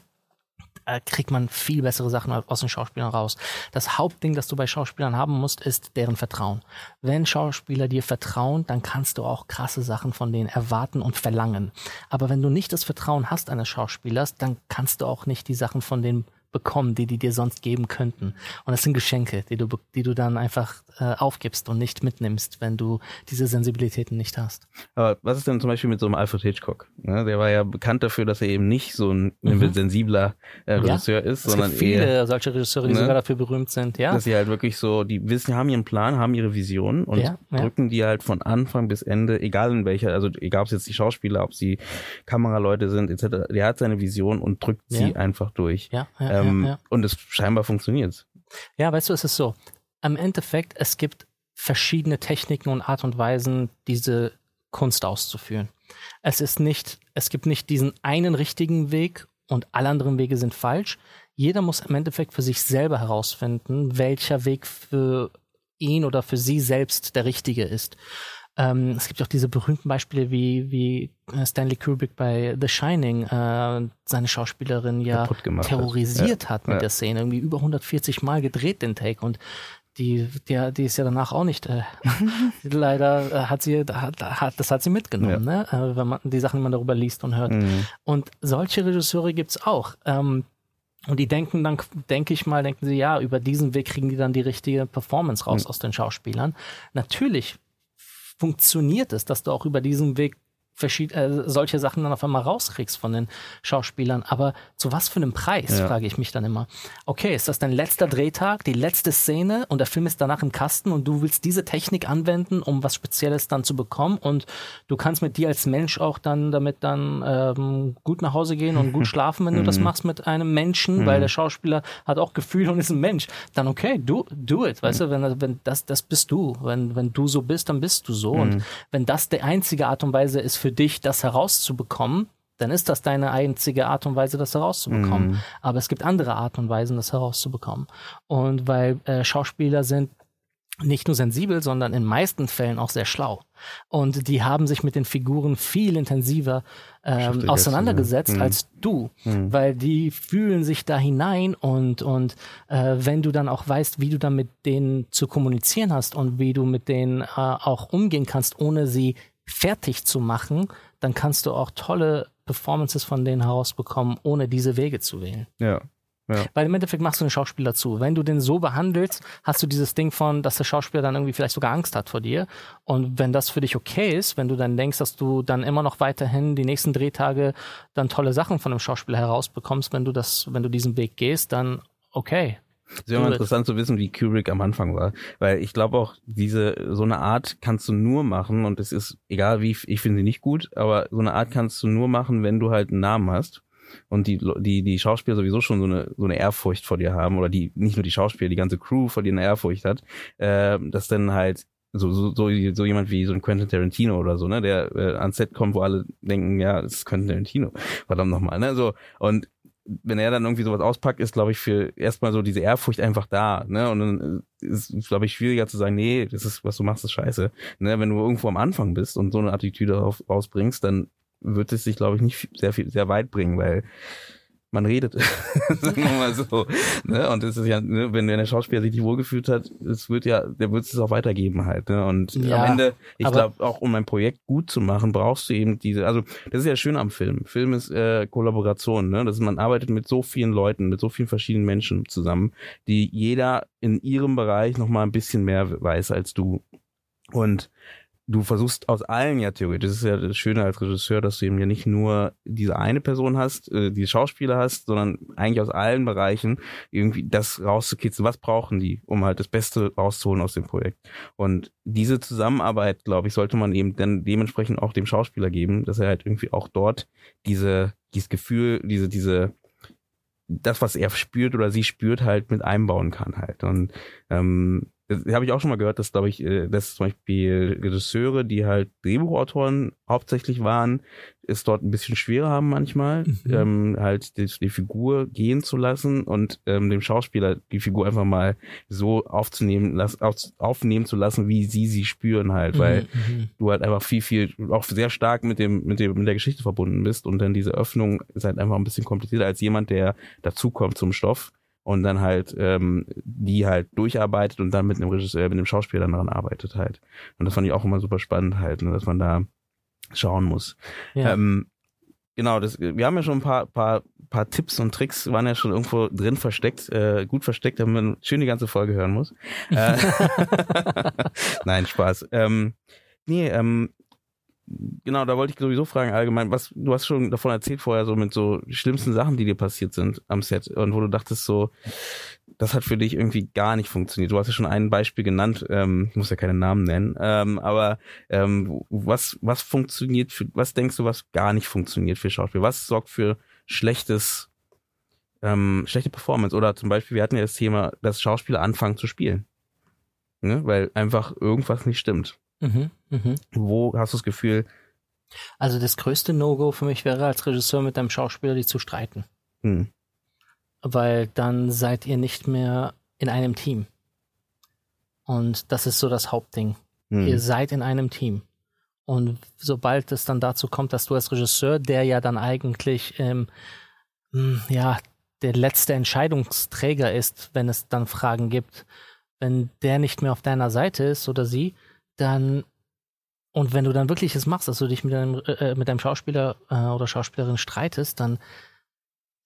äh, kriegt man viel bessere Sachen aus den Schauspielern raus. Das Hauptding, das du bei Schauspielern haben musst, ist deren Vertrauen. Wenn Schauspieler dir vertrauen, dann kannst du auch krasse Sachen von denen erwarten und verlangen. Aber wenn du nicht das Vertrauen hast eines Schauspielers, dann kannst du auch nicht die Sachen von denen bekommen, die die dir sonst geben könnten. Und das sind Geschenke, die du, die du dann einfach äh, aufgibst und nicht mitnimmst, wenn du diese Sensibilitäten nicht hast. Aber was ist denn zum Beispiel mit so einem Alfred Hitchcock? Ne? Der war ja bekannt dafür, dass er eben nicht so ein mhm. sensibler äh, Regisseur ja, ist, sondern es gibt viele eher, solche Regisseure, die ne? sogar dafür berühmt sind. Ja, dass sie halt wirklich so, die wissen, haben ihren Plan, haben ihre Vision und ja, ja. drücken die halt von Anfang bis Ende, egal in welcher, also egal ob es jetzt die Schauspieler, ob sie Kameraleute sind etc. Der hat seine Vision und drückt sie einfach durch. Ja, ja, ähm, ja, Und es scheinbar funktioniert. Ja, weißt du, es ist so. Am Endeffekt, es gibt verschiedene Techniken und Art und Weisen, diese Kunst auszuführen. Es ist nicht, es gibt nicht diesen einen richtigen Weg und alle anderen Wege sind falsch. Jeder muss im Endeffekt für sich selber herausfinden, welcher Weg für ihn oder für sie selbst der richtige ist. Ähm, es gibt auch diese berühmten Beispiele, wie, wie äh, Stanley Kubrick bei The Shining äh, seine Schauspielerin ja terrorisiert hat, ja. hat mit ja. der Szene. Irgendwie über 140 Mal gedreht den Take und die, der, die ist ja danach auch nicht, äh, leider äh, hat sie, hat, hat, das hat sie mitgenommen, ja. ne? Äh, wenn man die Sachen, die man darüber liest und hört. Mhm. Und solche Regisseure gibt's auch. Ähm, und die denken dann, denke ich mal, denken sie, ja, über diesen Weg kriegen die dann die richtige Performance raus mhm. aus den Schauspielern. Natürlich funktioniert es, dass du auch über diesen Weg verschied äh, solche Sachen dann auf einmal rauskriegst von den Schauspielern. Aber zu was für einem Preis, Ja. frage ich mich dann immer. Okay, ist das dein letzter Drehtag, die letzte Szene und der Film ist danach im Kasten und du willst diese Technik anwenden, um was Spezielles dann zu bekommen und du kannst mit dir als Mensch auch dann damit dann ähm, gut nach Hause gehen und gut schlafen, wenn du das machst mit einem Menschen, weil der Schauspieler hat auch Gefühle und ist ein Mensch. Dann okay, do, do it, weißt du, wenn, wenn das, das bist du. Wenn, wenn du so bist, dann bist du so. Und wenn das die einzige Art und Weise ist für dich, das herauszubekommen, dann ist das deine einzige Art und Weise, das herauszubekommen. Aber es gibt andere Art und Weisen, das herauszubekommen. Und weil äh, Schauspieler sind nicht nur sensibel, sondern in meisten Fällen auch sehr schlau. Und die haben sich mit den Figuren viel intensiver ähm, auseinandergesetzt ja. Mhm. als du, weil die fühlen sich da hinein und, und äh, wenn du dann auch weißt, wie du dann mit denen zu kommunizieren hast und wie du mit denen äh, auch umgehen kannst, ohne sie fertig zu machen, dann kannst du auch tolle Performances von denen herausbekommen, ohne diese Wege zu wählen. Ja. Weil im Endeffekt machst du den Schauspieler zu. Wenn du den so behandelst, hast du dieses Ding von, dass der Schauspieler dann irgendwie vielleicht sogar Angst hat vor dir. Und wenn das für dich okay ist, wenn du dann denkst, dass du dann immer noch weiterhin die nächsten Drehtage dann tolle Sachen von dem Schauspieler herausbekommst, wenn du das, wenn du diesen Weg gehst, dann okay. Es wäre mal interessant zu wissen, wie Kubrick am Anfang war. Weil ich glaube auch, diese, so eine Art kannst du nur machen und es ist, egal wie, ich finde sie nicht gut, aber so eine Art kannst du nur machen, wenn du halt einen Namen hast. Und die, die, die Schauspieler sowieso schon so eine, so eine Ehrfurcht vor dir haben, oder die, nicht nur die Schauspieler, die ganze Crew vor dir eine Ehrfurcht hat, äh, dass dann halt so, so, so, so jemand wie so ein Quentin Tarantino oder so, ne, der äh, ans Set kommt, wo alle denken, ja, das ist Quentin Tarantino. Verdammt nochmal, ne, so. Und wenn er dann irgendwie sowas auspackt, ist, glaube ich, für erstmal so diese Ehrfurcht einfach da, ne? Und dann ist es, glaube ich, schwieriger zu sagen, nee, das ist, was du machst, ist scheiße. Ne? Wenn du irgendwo am Anfang bist und so eine Attitüde raus, rausbringst, dann wird es sich, glaube ich, nicht sehr viel, sehr weit bringen, weil man redet, sagen wir mal so. Ne? Und es ist ja, ne, wenn der Schauspieler sich nicht wohlgefühlt hat, es wird ja, der wird es auch weitergeben halt. Ne? Und Ja, am Ende, ich glaube, auch um ein Projekt gut zu machen, brauchst du eben diese, also das ist ja schön am Film. Film ist äh, Kollaboration, ne? Das ist, man arbeitet mit so vielen Leuten, mit so vielen verschiedenen Menschen zusammen, die jeder in ihrem Bereich noch mal ein bisschen mehr weiß als du. Und du versuchst aus allen ja theoretisch, das ist ja das Schöne als Regisseur, dass du eben ja nicht nur diese eine Person hast, äh, die Schauspieler hast, sondern eigentlich aus allen Bereichen irgendwie das rauszukitzeln. Was brauchen die, um halt das Beste rauszuholen aus dem Projekt? Und diese Zusammenarbeit, glaube ich, sollte man eben dann dementsprechend auch dem Schauspieler geben, dass er halt irgendwie auch dort diese, dieses Gefühl, diese, diese, das, was er spürt oder sie spürt, halt mit einbauen kann halt. Und ähm, habe ich auch schon mal gehört, dass, glaube ich, äh, dass zum Beispiel Regisseure, die halt Drehbuchautoren hauptsächlich waren, es dort ein bisschen schwerer haben manchmal, Mhm. ähm, halt die, die Figur gehen zu lassen und ähm, dem Schauspieler die Figur einfach mal so aufzunehmen, lass, auf, aufnehmen zu lassen, wie sie sie spüren halt, weil Mhm. du halt einfach viel, viel, auch sehr stark mit dem, mit dem, mit der Geschichte verbunden bist und dann diese Öffnung ist halt einfach ein bisschen komplizierter als jemand, der dazukommt zum Stoff und dann halt ähm, die halt durcharbeitet und dann mit einem Regisseur, mit einem Schauspieler dann daran arbeitet halt. Und das fand ich auch immer super spannend halt, ne, dass man da schauen muss. Ja. Ähm, genau, das, wir haben ja schon ein paar, paar, paar Tipps und Tricks, waren ja schon irgendwo drin versteckt, äh, gut versteckt, damit man schön die ganze Folge hören muss. Äh, Nein, Spaß. Ähm, nee, ähm, genau, da wollte ich sowieso fragen, allgemein, was, du hast schon davon erzählt vorher, so mit so schlimmsten Sachen, die dir passiert sind am Set und wo du dachtest so, das hat für dich irgendwie gar nicht funktioniert. Du hast ja schon ein Beispiel genannt, ähm, ich muss ja keine Namen nennen, ähm, aber ähm, was, was funktioniert für, was denkst du, was gar nicht funktioniert für Schauspiel? Was sorgt für schlechtes, ähm, schlechte Performance? Oder zum Beispiel, wir hatten ja das Thema, dass Schauspieler anfangen zu spielen. Ne? Weil einfach irgendwas nicht stimmt. Mhm. Mhm. Wo hast du das Gefühl, Also das größte No-Go für mich wäre als Regisseur mit einem Schauspieler, die zu streiten. hm, weil dann seid ihr nicht mehr in einem Team. Und das ist so das Hauptding. hm, Ihr seid in einem Team. Und sobald es dann dazu kommt, dass du als Regisseur, der ja dann eigentlich ähm, mh, ja der letzte Entscheidungsträger ist, wenn es dann Fragen gibt, wenn der nicht mehr auf deiner Seite ist oder sie, dann und wenn du dann wirklich es machst, dass du dich mit deinem, äh, mit deinem Schauspieler äh, oder Schauspielerin streitest, dann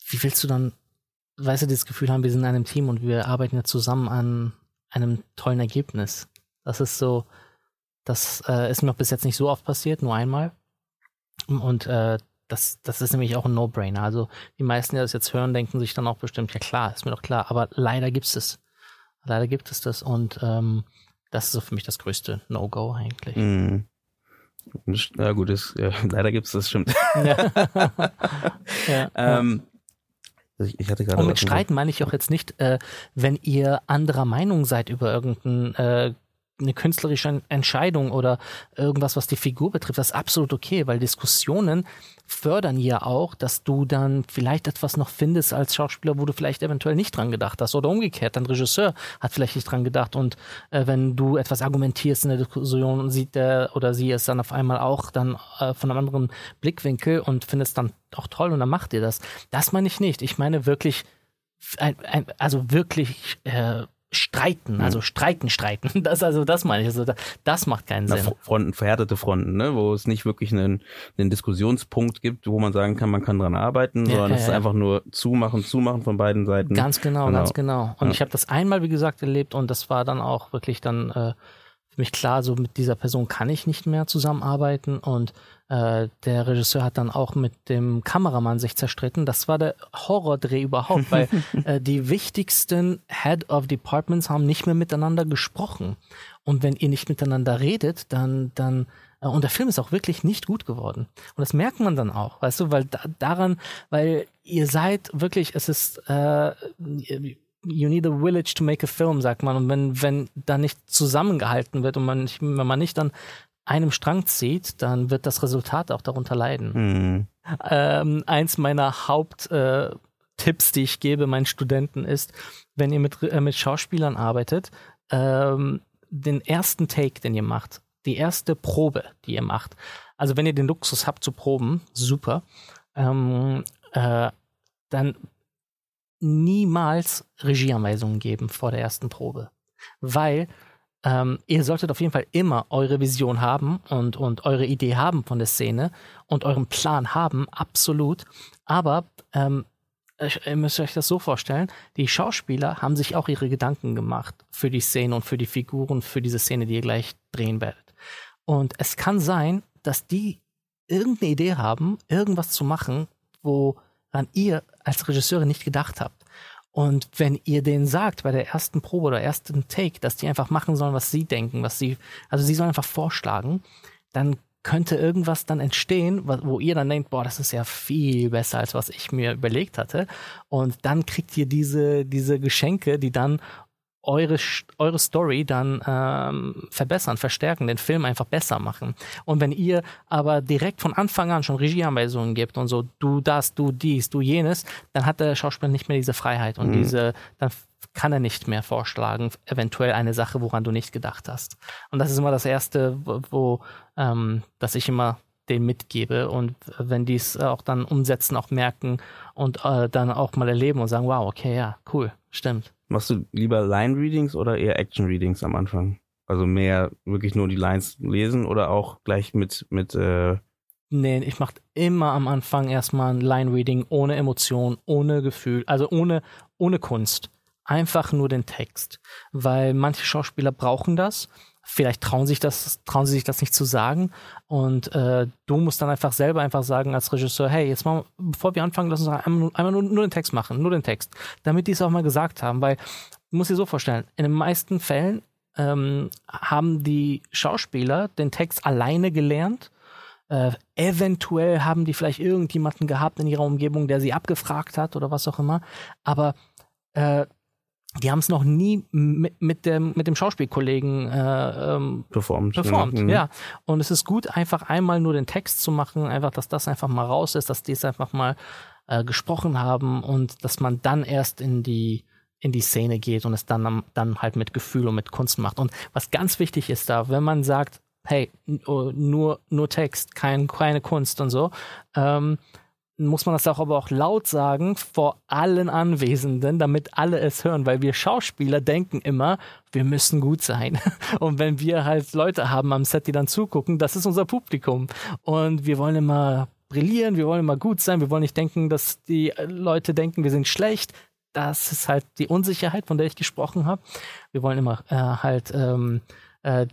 wie willst du dann, weißt du, dieses Gefühl haben, wir sind in einem Team und wir arbeiten ja zusammen an einem tollen Ergebnis. Das ist so, das äh, ist mir auch bis jetzt nicht so oft passiert, nur einmal. Und äh, das, das ist nämlich auch ein No-Brainer. Also die meisten, die das jetzt hören, denken sich dann auch bestimmt, ja klar, ist mir doch klar. Aber leider gibt es Leider gibt es das und ähm, das ist so für mich das größte No-Go eigentlich. Mhm. Ja gut, ist, ja, leider gibt es das, stimmt. Ja. ja. ähm, ich, ich hatte gerade Und mit Streiten meine ich auch jetzt nicht, äh, wenn ihr anderer Meinung seid über irgendein äh, eine künstlerische Entscheidung oder irgendwas, was die Figur betrifft, das ist absolut okay, weil Diskussionen fördern ja auch, dass du dann vielleicht etwas noch findest als Schauspieler, wo du vielleicht eventuell nicht dran gedacht hast oder umgekehrt, dein Regisseur hat vielleicht nicht dran gedacht und äh, wenn du etwas argumentierst in der Diskussion, sieht der oder sie es dann auf einmal auch dann äh, von einem anderen Blickwinkel und findest dann auch toll und dann macht ihr das. Das meine ich nicht. Ich meine wirklich, ein, ein, also wirklich äh, streiten, mhm. also streiten, streiten. Das also das meine ich. Also das macht keinen Sinn. Fronten, verhärtete Fronten, ne, wo es nicht wirklich einen, einen Diskussionspunkt gibt, wo man sagen kann, man kann dran arbeiten, ja, sondern ja, es ist einfach nur zumachen, zumachen von beiden Seiten. Ganz genau, genau. ganz genau. Und ich habe das einmal, wie gesagt, erlebt und das war dann auch wirklich dann äh, für mich klar, so mit dieser Person kann ich nicht mehr zusammenarbeiten und äh, der Regisseur hat dann auch mit dem Kameramann sich zerstritten. Das war der Horrordreh überhaupt, weil äh, die wichtigsten Head of Departments haben nicht mehr miteinander gesprochen. Und wenn ihr nicht miteinander redet, dann, dann, äh, und der Film ist auch wirklich nicht gut geworden. Und das merkt man dann auch, weißt du, weil da, daran, weil ihr seid wirklich, es ist, äh, you need a village to make a film, sagt man. Und wenn, wenn da nicht zusammengehalten wird und man nicht, wenn man nicht dann einem Strang zieht, dann wird das Resultat auch darunter leiden. Mhm. Ähm, eins meiner Haupttipps, äh, die ich gebe meinen Studenten, ist, wenn ihr mit, äh, mit Schauspielern arbeitet, ähm, den ersten Take, den ihr macht, die erste Probe, die ihr macht. Also wenn ihr den Luxus habt zu proben, super. Ähm, äh, dann niemals Regieanweisungen geben vor der ersten Probe. Weil ähm, ihr solltet auf jeden Fall immer eure Vision haben und, und eure Idee haben von der Szene und euren Plan haben, absolut. Aber ähm, ihr müsst euch das so vorstellen, die Schauspieler haben sich auch ihre Gedanken gemacht für die Szene und für die Figuren, für diese Szene, die ihr gleich drehen werdet. Und es kann sein, dass die irgendeine Idee haben, irgendwas zu machen, woran ihr als Regisseure nicht gedacht habt. Und wenn ihr denen sagt bei der ersten Probe oder ersten Take, dass die einfach machen sollen, was sie denken, was sie, also sie sollen einfach vorschlagen, dann könnte irgendwas dann entstehen, wo ihr dann denkt, boah, das ist ja viel besser, als was ich mir überlegt hatte. Und dann kriegt ihr diese, diese Geschenke, die dann eure, eure Story dann ähm, verbessern, verstärken, den Film einfach besser machen. Und wenn ihr aber direkt von Anfang an schon Regieanweisungen gibt und so, du das, du dies, du jenes, dann hat der Schauspieler nicht mehr diese Freiheit und mhm. diese, dann kann er nicht mehr vorschlagen, eventuell eine Sache, woran du nicht gedacht hast. Und das ist immer das Erste, wo, wo ähm, dass ich immer den mitgebe und wenn die es auch dann umsetzen, auch merken und äh, dann auch mal erleben und sagen, wow, okay, ja, cool, stimmt. Machst du lieber Line-Readings oder eher Action-Readings am Anfang? Also mehr wirklich nur die Lines lesen oder auch gleich mit, mit äh Nee, ich mach immer am Anfang erstmal ein Line-Reading ohne Emotion, ohne Gefühl, also ohne, ohne Kunst. Einfach nur den Text. Weil manche Schauspieler brauchen das vielleicht trauen sich das, trauen sie sich das nicht zu sagen. Und äh, du musst dann einfach selber einfach sagen als Regisseur, hey, jetzt mal, bevor wir anfangen, lass uns einmal, einmal nur, nur, den Text machen, nur den Text, damit die es auch mal gesagt haben, weil du musst dir so vorstellen, in den meisten Fällen ähm, haben die Schauspieler den Text alleine gelernt. Äh, eventuell haben die vielleicht irgendjemanden gehabt in ihrer Umgebung, der sie abgefragt hat oder was auch immer. Aber äh, die haben es noch nie mit, mit, dem, mit dem Schauspielkollegen äh, ähm, performt. performt genau. Ja. Und es ist gut, einfach einmal nur den Text zu machen, einfach, dass das einfach mal raus ist, dass die es einfach mal äh, gesprochen haben und dass man dann erst in die in die Szene geht und es dann dann halt mit Gefühl und mit Kunst macht. Und was ganz wichtig ist da, wenn man sagt, hey, nur nur Text, kein, keine Kunst und so, ähm, muss man das auch aber auch laut sagen vor allen Anwesenden, damit alle es hören, weil wir Schauspieler denken immer, wir müssen gut sein. Und wenn wir halt Leute haben am Set, die dann zugucken, das ist unser Publikum. Und wir wollen immer brillieren, wir wollen immer gut sein, wir wollen nicht denken, dass die Leute denken, wir sind schlecht. Das ist halt die Unsicherheit, von der ich gesprochen habe. Wir wollen immer äh, halt ähm, äh,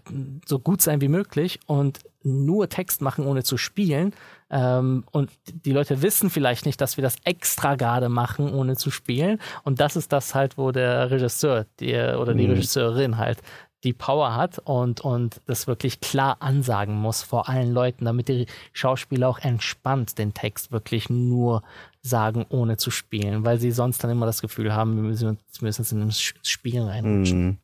so gut sein wie möglich und nur Text machen, ohne zu spielen. Ähm, und die Leute wissen vielleicht nicht, dass wir das extra gerade machen, ohne zu spielen. Und das ist das halt, wo der Regisseur die, oder die mhm. Regisseurin halt die Power hat und, und das wirklich klar ansagen muss vor allen Leuten, damit die Schauspieler auch entspannt den Text wirklich nur sagen, ohne zu spielen, weil sie sonst dann immer das Gefühl haben, wir müssen, wir müssen ins Spiel reinrutschen. Mhm.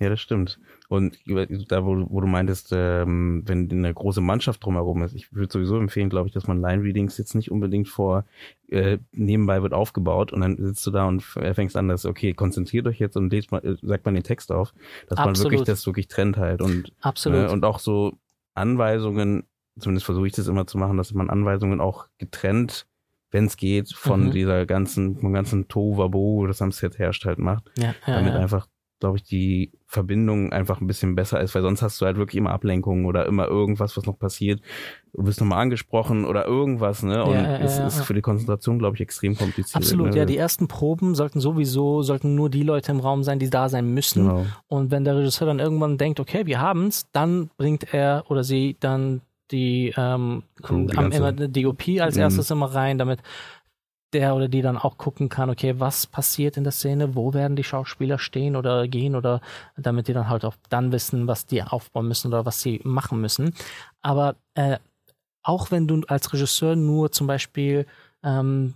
Ja, das stimmt. Und da, wo, wo du meintest, ähm, wenn eine große Mannschaft drumherum ist, ich würde sowieso empfehlen, glaube ich, dass man Line-Readings jetzt nicht unbedingt vor, äh, nebenbei wird aufgebaut und dann sitzt du da und fängst an, dass, okay, konzentriert euch jetzt und lest mal, äh, sagt man den Text auf, dass Absolut. man wirklich das wirklich trennt halt und, Absolut. Äh, und auch so Anweisungen, zumindest versuche ich das immer zu machen, dass man Anweisungen auch getrennt wenn es geht, von mhm. dieser ganzen, vom ganzen Tohuwabo, das am Set herrscht, halt macht. Ja, ja, damit ja. einfach glaube ich, die Verbindung einfach ein bisschen besser ist, weil sonst hast du halt wirklich immer Ablenkungen oder immer irgendwas, was noch passiert. Du wirst nochmal angesprochen oder irgendwas, ne? Und ja, es ja, ist für die Konzentration, glaube ich, extrem kompliziert. Absolut, ne? ja. Die ersten Proben sollten sowieso, sollten nur die Leute im Raum sein, die da sein müssen. Genau. Und wenn der Regisseur dann irgendwann denkt, okay, wir haben's, dann bringt er oder sie dann die, ähm, cool, die am, immer DOP als mhm. erstes immer rein, damit der oder die dann auch gucken kann, okay, was passiert in der Szene, wo werden die Schauspieler stehen oder gehen oder damit die dann halt auch dann wissen, was die aufbauen müssen oder was sie machen müssen. Aber äh, auch wenn du als Regisseur nur zum Beispiel ähm,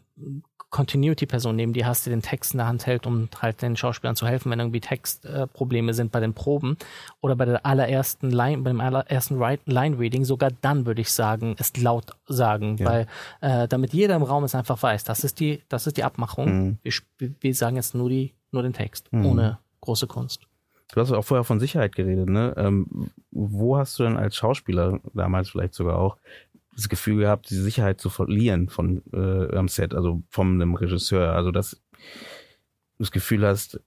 Continuity-Person neben dir hast, die den Text in der Hand hält, um halt den Schauspielern zu helfen, wenn irgendwie Textprobleme äh, sind bei den Proben oder bei der allerersten Line, beim allerersten Line-Reading, sogar dann würde ich sagen, es laut sagen, ja. weil äh, damit jeder im Raum es einfach weiß, das ist die, das ist die Abmachung. Mhm. Wir, wir, sagen jetzt nur die, nur den Text, mhm. ohne große Kunst. Du hast auch vorher von Sicherheit geredet, ne? Ähm, wo hast du denn als Schauspieler, damals vielleicht sogar auch, das Gefühl gehabt, die Sicherheit zu verlieren von äh, am Set, also von einem Regisseur. Also dass du das Gefühl hast,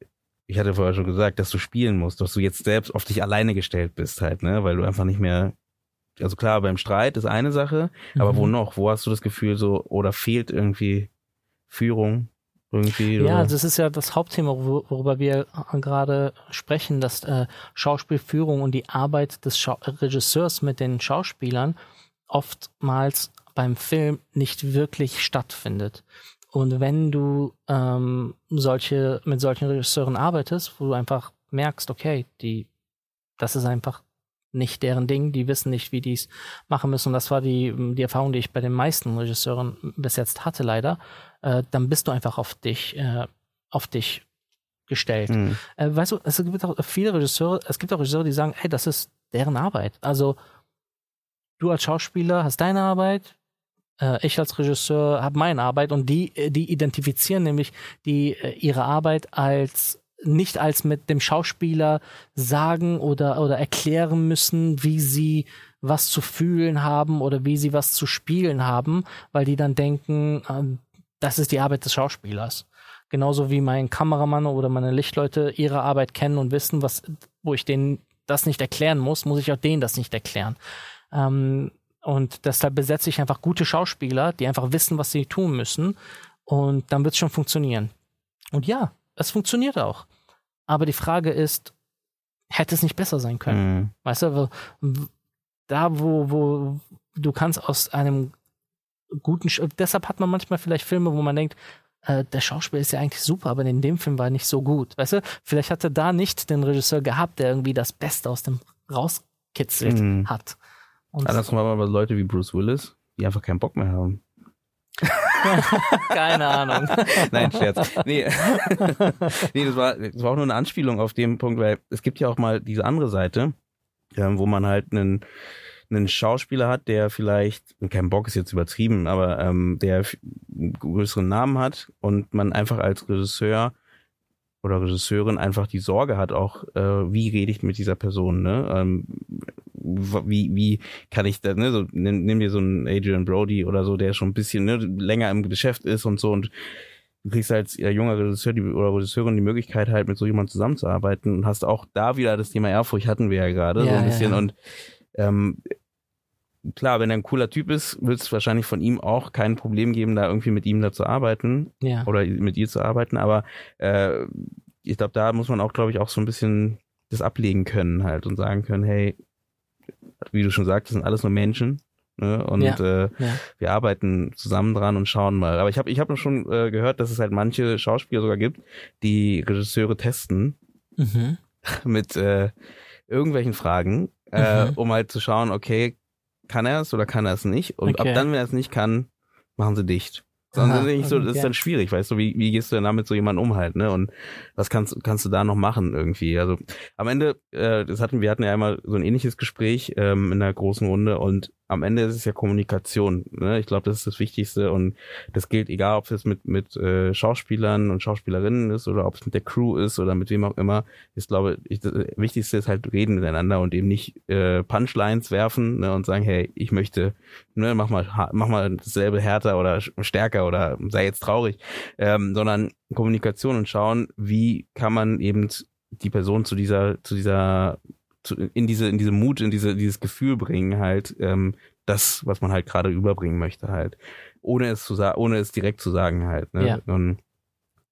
ich hatte vorher schon gesagt, dass du spielen musst, dass du jetzt selbst auf dich alleine gestellt bist halt, ne, weil du einfach nicht mehr, also klar, beim Streit ist eine Sache, mhm. aber wo noch? Wo hast du das Gefühl so, oder fehlt irgendwie Führung? Irgendwie, ja, oder? das ist ja das Hauptthema, worüber wir gerade sprechen, dass äh, Schauspielführung und die Arbeit des Schau Regisseurs mit den Schauspielern oftmals beim Film nicht wirklich stattfindet. Und wenn du ähm, solche mit solchen Regisseuren arbeitest, wo du einfach merkst, okay, die, das ist einfach nicht deren Ding, die wissen nicht, wie die es machen müssen. Und das war die, die Erfahrung, die ich bei den meisten Regisseuren bis jetzt hatte, leider. Äh, dann bist du einfach auf dich, äh, auf dich gestellt. Mhm. Äh, weißt du, es gibt auch viele Regisseure, es gibt auch Regisseure, die sagen, hey, das ist deren Arbeit. Also du als Schauspieler hast deine Arbeit, äh, ich als Regisseur habe meine Arbeit und die, äh, die identifizieren nämlich die äh, ihre Arbeit als nicht als mit dem Schauspieler sagen oder oder erklären müssen, wie sie was zu fühlen haben oder wie sie was zu spielen haben, weil die dann denken, äh, das ist die Arbeit des Schauspielers. Genauso wie mein Kameramann oder meine Lichtleute ihre Arbeit kennen und wissen, was, wo ich denen das nicht erklären muss, muss ich auch denen das nicht erklären. Ähm, und deshalb besetze ich einfach gute Schauspieler, die einfach wissen, was sie tun müssen. Und dann wird es schon funktionieren. Und ja, es funktioniert auch. Aber die Frage ist, hätte es nicht besser sein können? Mhm. Weißt du, da wo, wo du kannst aus einem guten, Sch deshalb hat man manchmal vielleicht Filme, wo man denkt, äh, der Schauspieler ist ja eigentlich super, aber in dem Film war er nicht so gut. Weißt du, vielleicht hat er da nicht den Regisseur gehabt, der irgendwie das Beste aus dem rauskitzelt mhm. hat. Und Andersrum haben aber Leute wie Bruce Willis, die einfach keinen Bock mehr haben. Keine Ahnung. Nein, Scherz. Nee. nee, das war, das war auch nur eine Anspielung auf dem Punkt, weil es gibt ja auch mal diese andere Seite, ähm, wo man halt einen, einen Schauspieler hat, der vielleicht, kein Bock ist jetzt übertrieben, aber ähm, der einen größeren Namen hat und man einfach als Regisseur oder Regisseurin einfach die Sorge hat, auch äh, wie rede ich mit dieser Person, ne? Ähm, wie, wie kann ich da, ne, so, nimm, nimm dir so einen Adrian Brody oder so, der schon ein bisschen ne, länger im Geschäft ist und so und du kriegst als ja, junger Regisseur die, oder Regisseurin die Möglichkeit halt mit so jemandem zusammenzuarbeiten und hast auch da wieder das Thema Ehrfurcht hatten wir ja gerade ja, so ein bisschen ja. und ähm, klar, wenn er ein cooler Typ ist, wird es wahrscheinlich von ihm auch kein Problem geben, da irgendwie mit ihm da zu arbeiten ja. oder mit ihr zu arbeiten. Aber äh, ich glaube, da muss man auch, glaube ich, auch so ein bisschen das ablegen können halt und sagen können, hey, wie du schon sagst, das sind alles nur Menschen. Ne? Und Ja, äh, ja. wir arbeiten zusammen dran und schauen mal. Aber ich habe ich hab schon äh, gehört, dass es halt manche Schauspieler sogar gibt, die Regisseure testen Mhm. mit äh, irgendwelchen Fragen, äh, Mhm. um halt zu schauen, okay, kann er es oder kann er es nicht? Und Okay. ab dann, wenn er es nicht kann, machen sie dicht. Aha, nicht so, das okay. ist dann schwierig, weißt du, wie, wie gehst du denn damit so jemandem um halt, ne? Und was kannst, kannst du da noch machen irgendwie? Also am Ende, äh, das hatten, wir hatten ja einmal so ein ähnliches Gespräch ähm, in der großen Runde und am Ende ist es ja Kommunikation. Ne? Ich glaube, das ist das Wichtigste und das gilt egal, ob es mit, mit äh, Schauspielern und Schauspielerinnen ist oder ob es mit der Crew ist oder mit wem auch immer. Ich glaube, ich, das Wichtigste ist halt reden miteinander und eben nicht äh, Punchlines werfen ne, und sagen, hey, ich möchte, ne, mach mal, mach mal dasselbe härter oder sch- oder sei jetzt traurig, ähm, sondern Kommunikation und schauen, wie kann man eben die Person zu dieser, zu dieser, zu, in diese, in diese Mut, in diese, dieses Gefühl bringen halt, ähm, das, was man halt gerade überbringen möchte halt, ohne es zu sagen, ohne es direkt zu sagen halt. Ne? Ja. Und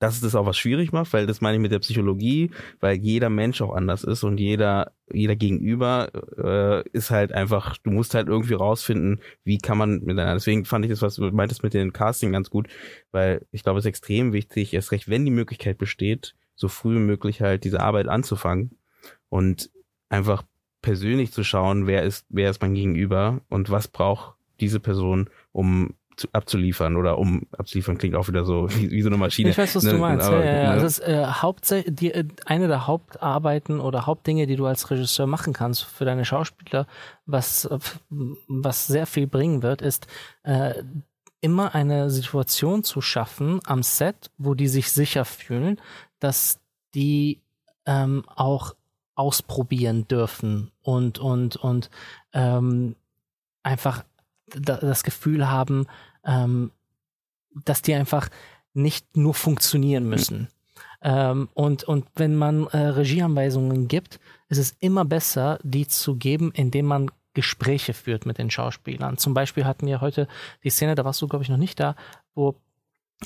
das ist das auch was schwierig macht, weil das meine ich mit der Psychologie, weil jeder Mensch auch anders ist und jeder, jeder Gegenüber äh, ist halt einfach, du musst halt irgendwie rausfinden, wie kann man miteinander. Deswegen fand ich das, was du meintest mit dem Casting ganz gut, weil ich glaube, es ist extrem wichtig, erst recht, wenn die Möglichkeit besteht, so früh wie möglich halt diese Arbeit anzufangen und einfach persönlich zu schauen, wer ist, wer ist mein Gegenüber und was braucht diese Person, um zu, abzuliefern oder um abzuliefern klingt auch wieder so wie, wie so eine Maschine. Ich weiß, was Ne, du meinst. aber, ja, ja, ja. ne? Das ist äh, hauptsächlich die, äh, eine der Hauptarbeiten oder Hauptdinge, die du als Regisseur machen kannst für deine Schauspieler, was, was sehr viel bringen wird, ist äh, immer eine Situation zu schaffen am Set, wo die sich sicher fühlen, dass die ähm, auch ausprobieren dürfen und und und ähm, einfach das Gefühl haben, ähm, dass die einfach nicht nur funktionieren müssen. Ähm, und, und wenn man äh, Regieanweisungen gibt, ist es immer besser, die zu geben, indem man Gespräche führt mit den Schauspielern. Zum Beispiel hatten wir heute die Szene, da warst du, glaube ich, noch nicht da, wo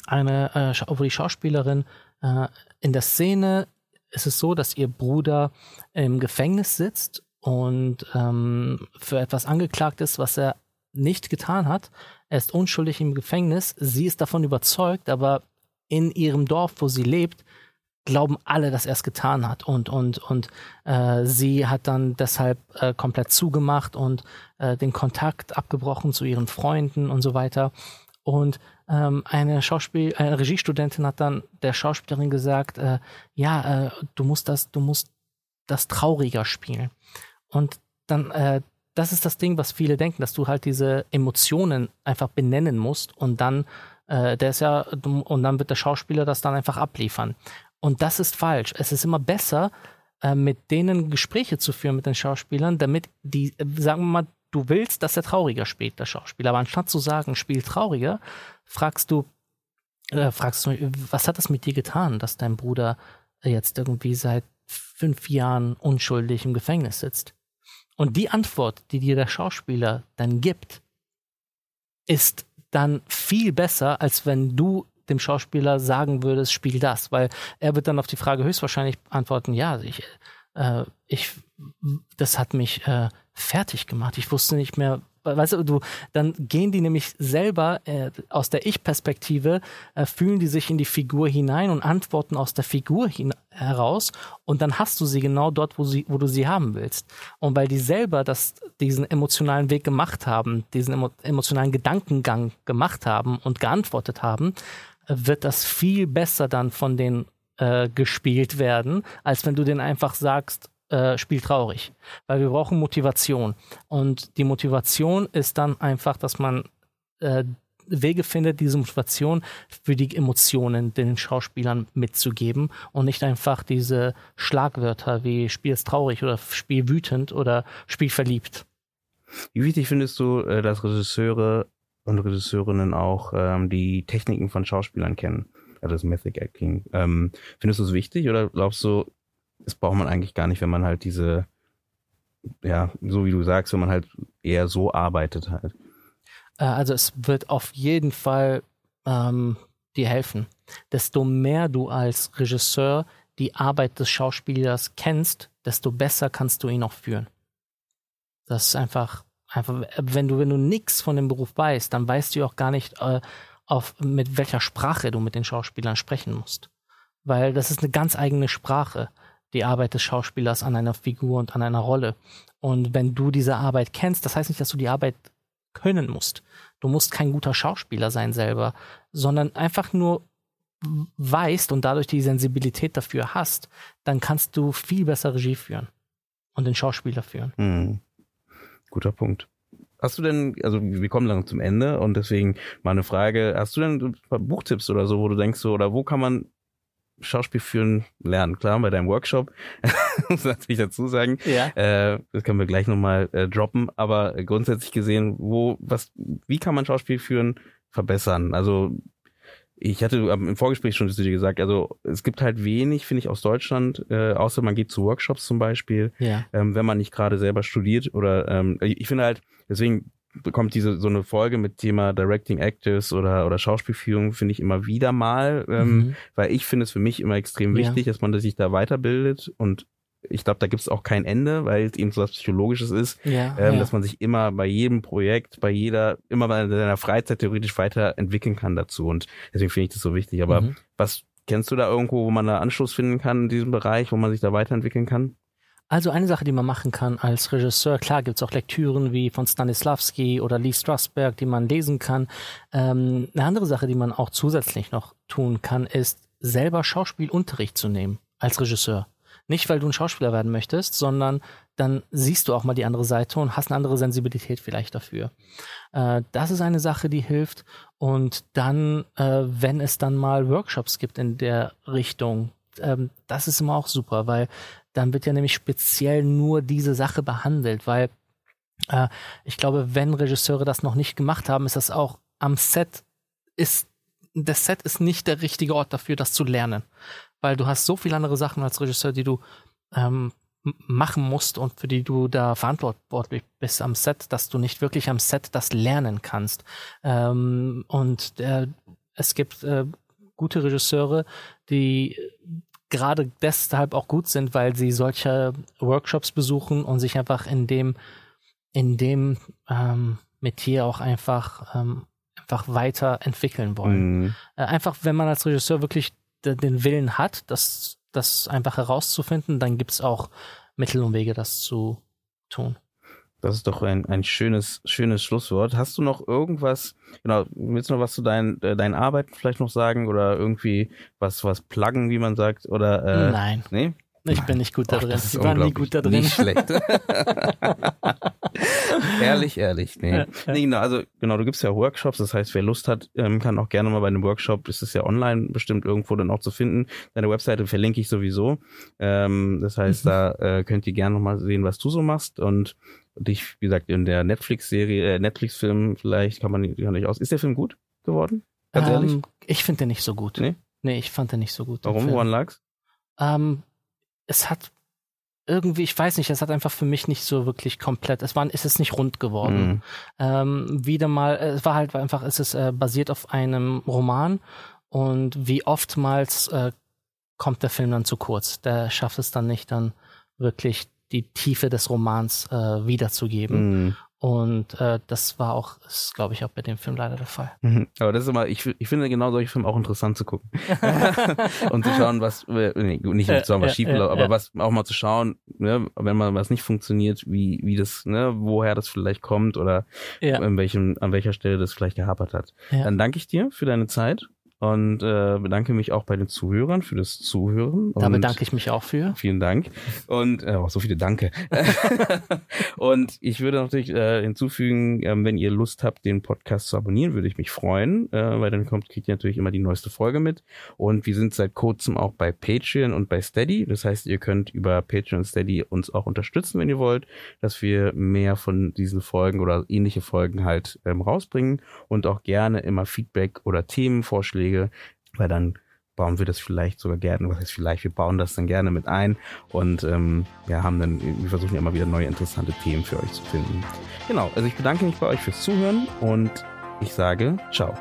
eine, äh, wo die Schauspielerin äh, in der Szene ist es so, dass ihr Bruder im Gefängnis sitzt und ähm, für etwas angeklagt ist, was er nicht getan hat. Er ist unschuldig im Gefängnis. Sie ist davon überzeugt, aber in ihrem Dorf, wo sie lebt, glauben alle, dass er es getan hat. Und, und, und äh, sie hat dann deshalb äh, komplett zugemacht und äh, den Kontakt abgebrochen zu ihren Freunden und so weiter. Und ähm, eine Schauspiel, eine Regiestudentin hat dann der Schauspielerin gesagt, äh, ja, äh, du musst das, du musst das trauriger spielen. Und dann, äh, das ist das Ding, was viele denken, dass du halt diese Emotionen einfach benennen musst und dann, äh, der ist ja, und dann wird der Schauspieler das dann einfach abliefern. Und das ist falsch. Es ist immer besser, äh, mit denen Gespräche zu führen mit den Schauspielern, damit die, äh, sagen wir mal, du willst, dass er trauriger spielt, der Schauspieler. Aber anstatt zu sagen, spiel trauriger, fragst du, äh, fragst du, was hat das mit dir getan, dass dein Bruder jetzt irgendwie seit fünf Jahren unschuldig im Gefängnis sitzt? Und die Antwort, die dir der Schauspieler dann gibt, ist dann viel besser, als wenn du dem Schauspieler sagen würdest, spiel das, weil er wird dann auf die Frage höchstwahrscheinlich antworten, ja, ich, äh, ich, das hat mich äh, fertig gemacht. Ich wusste nicht mehr, weißt du, du, dann gehen die nämlich selber äh, aus der Ich-Perspektive, äh, fühlen die sich in die Figur hinein und antworten aus der Figur heraus und dann hast du sie genau dort, wo, sie, wo du sie haben willst. Und weil die selber das, diesen emotionalen Weg gemacht haben, diesen emo emotionalen Gedankengang gemacht haben und geantwortet haben, wird das viel besser dann von denen äh, gespielt werden, als wenn du denen einfach sagst, äh, spiel traurig. Weil wir brauchen Motivation. Und die Motivation ist dann einfach, dass man äh, Wege findet, diese Motivation für die Emotionen den Schauspielern mitzugeben und nicht einfach diese Schlagwörter wie Spiel ist traurig oder Spiel wütend oder Spiel verliebt. Wie wichtig findest du, äh, dass Regisseure und Regisseurinnen auch ähm, die Techniken von Schauspielern kennen? Also das Method Acting. Ähm, findest du es wichtig oder glaubst du, das braucht man eigentlich gar nicht, wenn man halt diese, ja, so wie du sagst, wenn man halt eher so arbeitet halt? Äh, also es wird auf jeden Fall ähm, dir helfen. Desto mehr du als Regisseur die Arbeit des Schauspielers kennst, desto besser kannst du ihn auch führen. Das ist einfach, einfach, wenn du, wenn du nichts von dem Beruf weißt, dann weißt du auch gar nicht, äh, auf, mit welcher Sprache du mit den Schauspielern sprechen musst. Weil das ist eine ganz eigene Sprache, die Arbeit des Schauspielers an einer Figur und an einer Rolle. Und wenn du diese Arbeit kennst, das heißt nicht, dass du die Arbeit können musst. Du musst kein guter Schauspieler sein selber, sondern einfach nur weißt und dadurch die Sensibilität dafür hast, dann kannst du viel besser Regie führen und den Schauspieler führen. Mhm. Guter Punkt. Hast du denn, also wir kommen dann zum Ende und deswegen mal eine Frage, hast du denn Buchtipps oder so, wo du denkst so, oder wo kann man Schauspiel führen lernen? Klar, bei deinem Workshop, muss natürlich dazu sagen, ja. äh, das können wir gleich nochmal äh, droppen, aber grundsätzlich gesehen, wo, was, wie kann man Schauspiel führen verbessern? Also ich hatte im Vorgespräch schon zu dir gesagt, also es gibt halt wenig, finde ich, aus Deutschland, äh, außer man geht zu Workshops zum Beispiel, ja. ähm, wenn man nicht gerade selber studiert oder ähm, ich finde halt, deswegen bekommt diese so eine Folge mit Thema Directing Actors oder oder Schauspielführung finde ich immer wieder mal, ähm, mhm. weil ich finde es für mich immer extrem wichtig, ja. dass man sich da weiterbildet und ich glaube, da gibt es auch kein Ende, weil es eben so was Psychologisches ist, ja, ähm, ja. dass man sich immer bei jedem Projekt, bei jeder, immer bei seiner Freizeit theoretisch weiterentwickeln kann dazu. Und deswegen finde ich das so wichtig. Aber mhm. was kennst du da irgendwo, wo man da Anschluss finden kann in diesem Bereich, wo man sich da weiterentwickeln kann? Also eine Sache, die man machen kann als Regisseur, klar gibt es auch Lektüren wie von Stanislavski oder Lee Strasberg, die man lesen kann. Ähm, eine andere Sache, die man auch zusätzlich noch tun kann, ist selber Schauspielunterricht zu nehmen als Regisseur. Nicht, weil du ein Schauspieler werden möchtest, sondern dann siehst du auch mal die andere Seite und hast eine andere Sensibilität vielleicht dafür. Äh, das ist eine Sache, die hilft. Und dann, äh, wenn es dann mal Workshops gibt in der Richtung, ähm, das ist immer auch super, weil dann wird ja nämlich speziell nur diese Sache behandelt, weil äh, ich glaube, wenn Regisseure das noch nicht gemacht haben, ist das auch am Set ist das Set ist nicht der richtige Ort dafür, das zu lernen weil du hast so viele andere Sachen als Regisseur, die du ähm, machen musst und für die du da verantwortlich bist am Set, dass du nicht wirklich am Set das lernen kannst. Ähm, und äh, es gibt äh, gute Regisseure, die gerade deshalb auch gut sind, weil sie solche Workshops besuchen und sich einfach in dem in dem ähm, Metier auch einfach ähm, einfach weiterentwickeln wollen. Mhm. Äh, einfach, wenn man als Regisseur wirklich den Willen hat, das, das einfach herauszufinden, dann gibt es auch Mittel und Wege, das zu tun. Das ist doch ein, ein schönes, schönes Schlusswort. Hast du noch irgendwas, genau, willst du noch was zu deinen, äh, deinen Arbeiten vielleicht noch sagen oder irgendwie was, was pluggen, wie man sagt, oder, äh, Nein. Nee? Ich bin nicht gut da drin. ich war nie gut da drin. Nicht schlecht. ehrlich, ehrlich. Nee. Nee. genau, also genau, du gibst ja Workshops, das heißt, wer Lust hat, ähm, kann auch gerne mal bei einem Workshop, ist es ja online bestimmt irgendwo dann auch zu finden. Deine Webseite verlinke ich sowieso. Ähm, das heißt, mhm. da äh, könnt ihr gerne nochmal sehen, was du so machst und dich, wie gesagt, in der Netflix-Serie, äh, Netflix-Film vielleicht kann man kann nicht aus. Ist der Film gut geworden? Ganz ähm, ehrlich? Ich finde den nicht so gut. Nee? Nee, ich fand den nicht so gut. Warum? Woran lag's? Ähm, es hat irgendwie, ich weiß nicht, es hat einfach für mich nicht so wirklich komplett, es war, es ist nicht rund geworden. Mhm. Ähm, wieder mal, es war halt einfach, es ist äh, basiert auf einem Roman und wie oftmals äh, kommt der Film dann zu kurz. Der schafft es dann nicht, dann wirklich die Tiefe des Romans äh, wiederzugeben. Mhm. Und äh, das war auch, ist glaube ich auch bei dem Film leider der Fall. Mhm. Aber das ist immer, ich, ich finde genau solche Filme auch interessant zu gucken. und zu schauen, was, äh, nee, nicht zu schauen, was schief läuft, aber was auch mal zu schauen, ne, wenn mal was nicht funktioniert, wie, wie das, ne, woher das vielleicht kommt oder in welchem, an welcher Stelle das vielleicht gehapert hat. Dann danke ich dir für deine Zeit und äh, bedanke mich auch bei den Zuhörern für das Zuhören. Da bedanke ich mich auch für. Vielen Dank. Und äh, auch so viele Danke. und ich würde natürlich äh, hinzufügen, äh, wenn ihr Lust habt, den Podcast zu abonnieren, würde ich mich freuen, äh, weil dann kommt, kriegt ihr natürlich immer die neueste Folge mit. Und wir sind seit kurzem auch bei Patreon und bei Steady. Das heißt, ihr könnt über Patreon und Steady uns auch unterstützen, wenn ihr wollt, dass wir mehr von diesen Folgen oder ähnliche Folgen halt ähm, rausbringen und auch gerne immer Feedback oder Themenvorschläge Vorschläge, weil dann bauen wir das vielleicht sogar gerne, was heißt vielleicht, wir bauen das dann gerne mit ein und ähm, ja, haben dann, wir versuchen ja immer wieder neue interessante Themen für euch zu finden. Genau, also ich bedanke mich bei euch fürs Zuhören und ich sage ciao.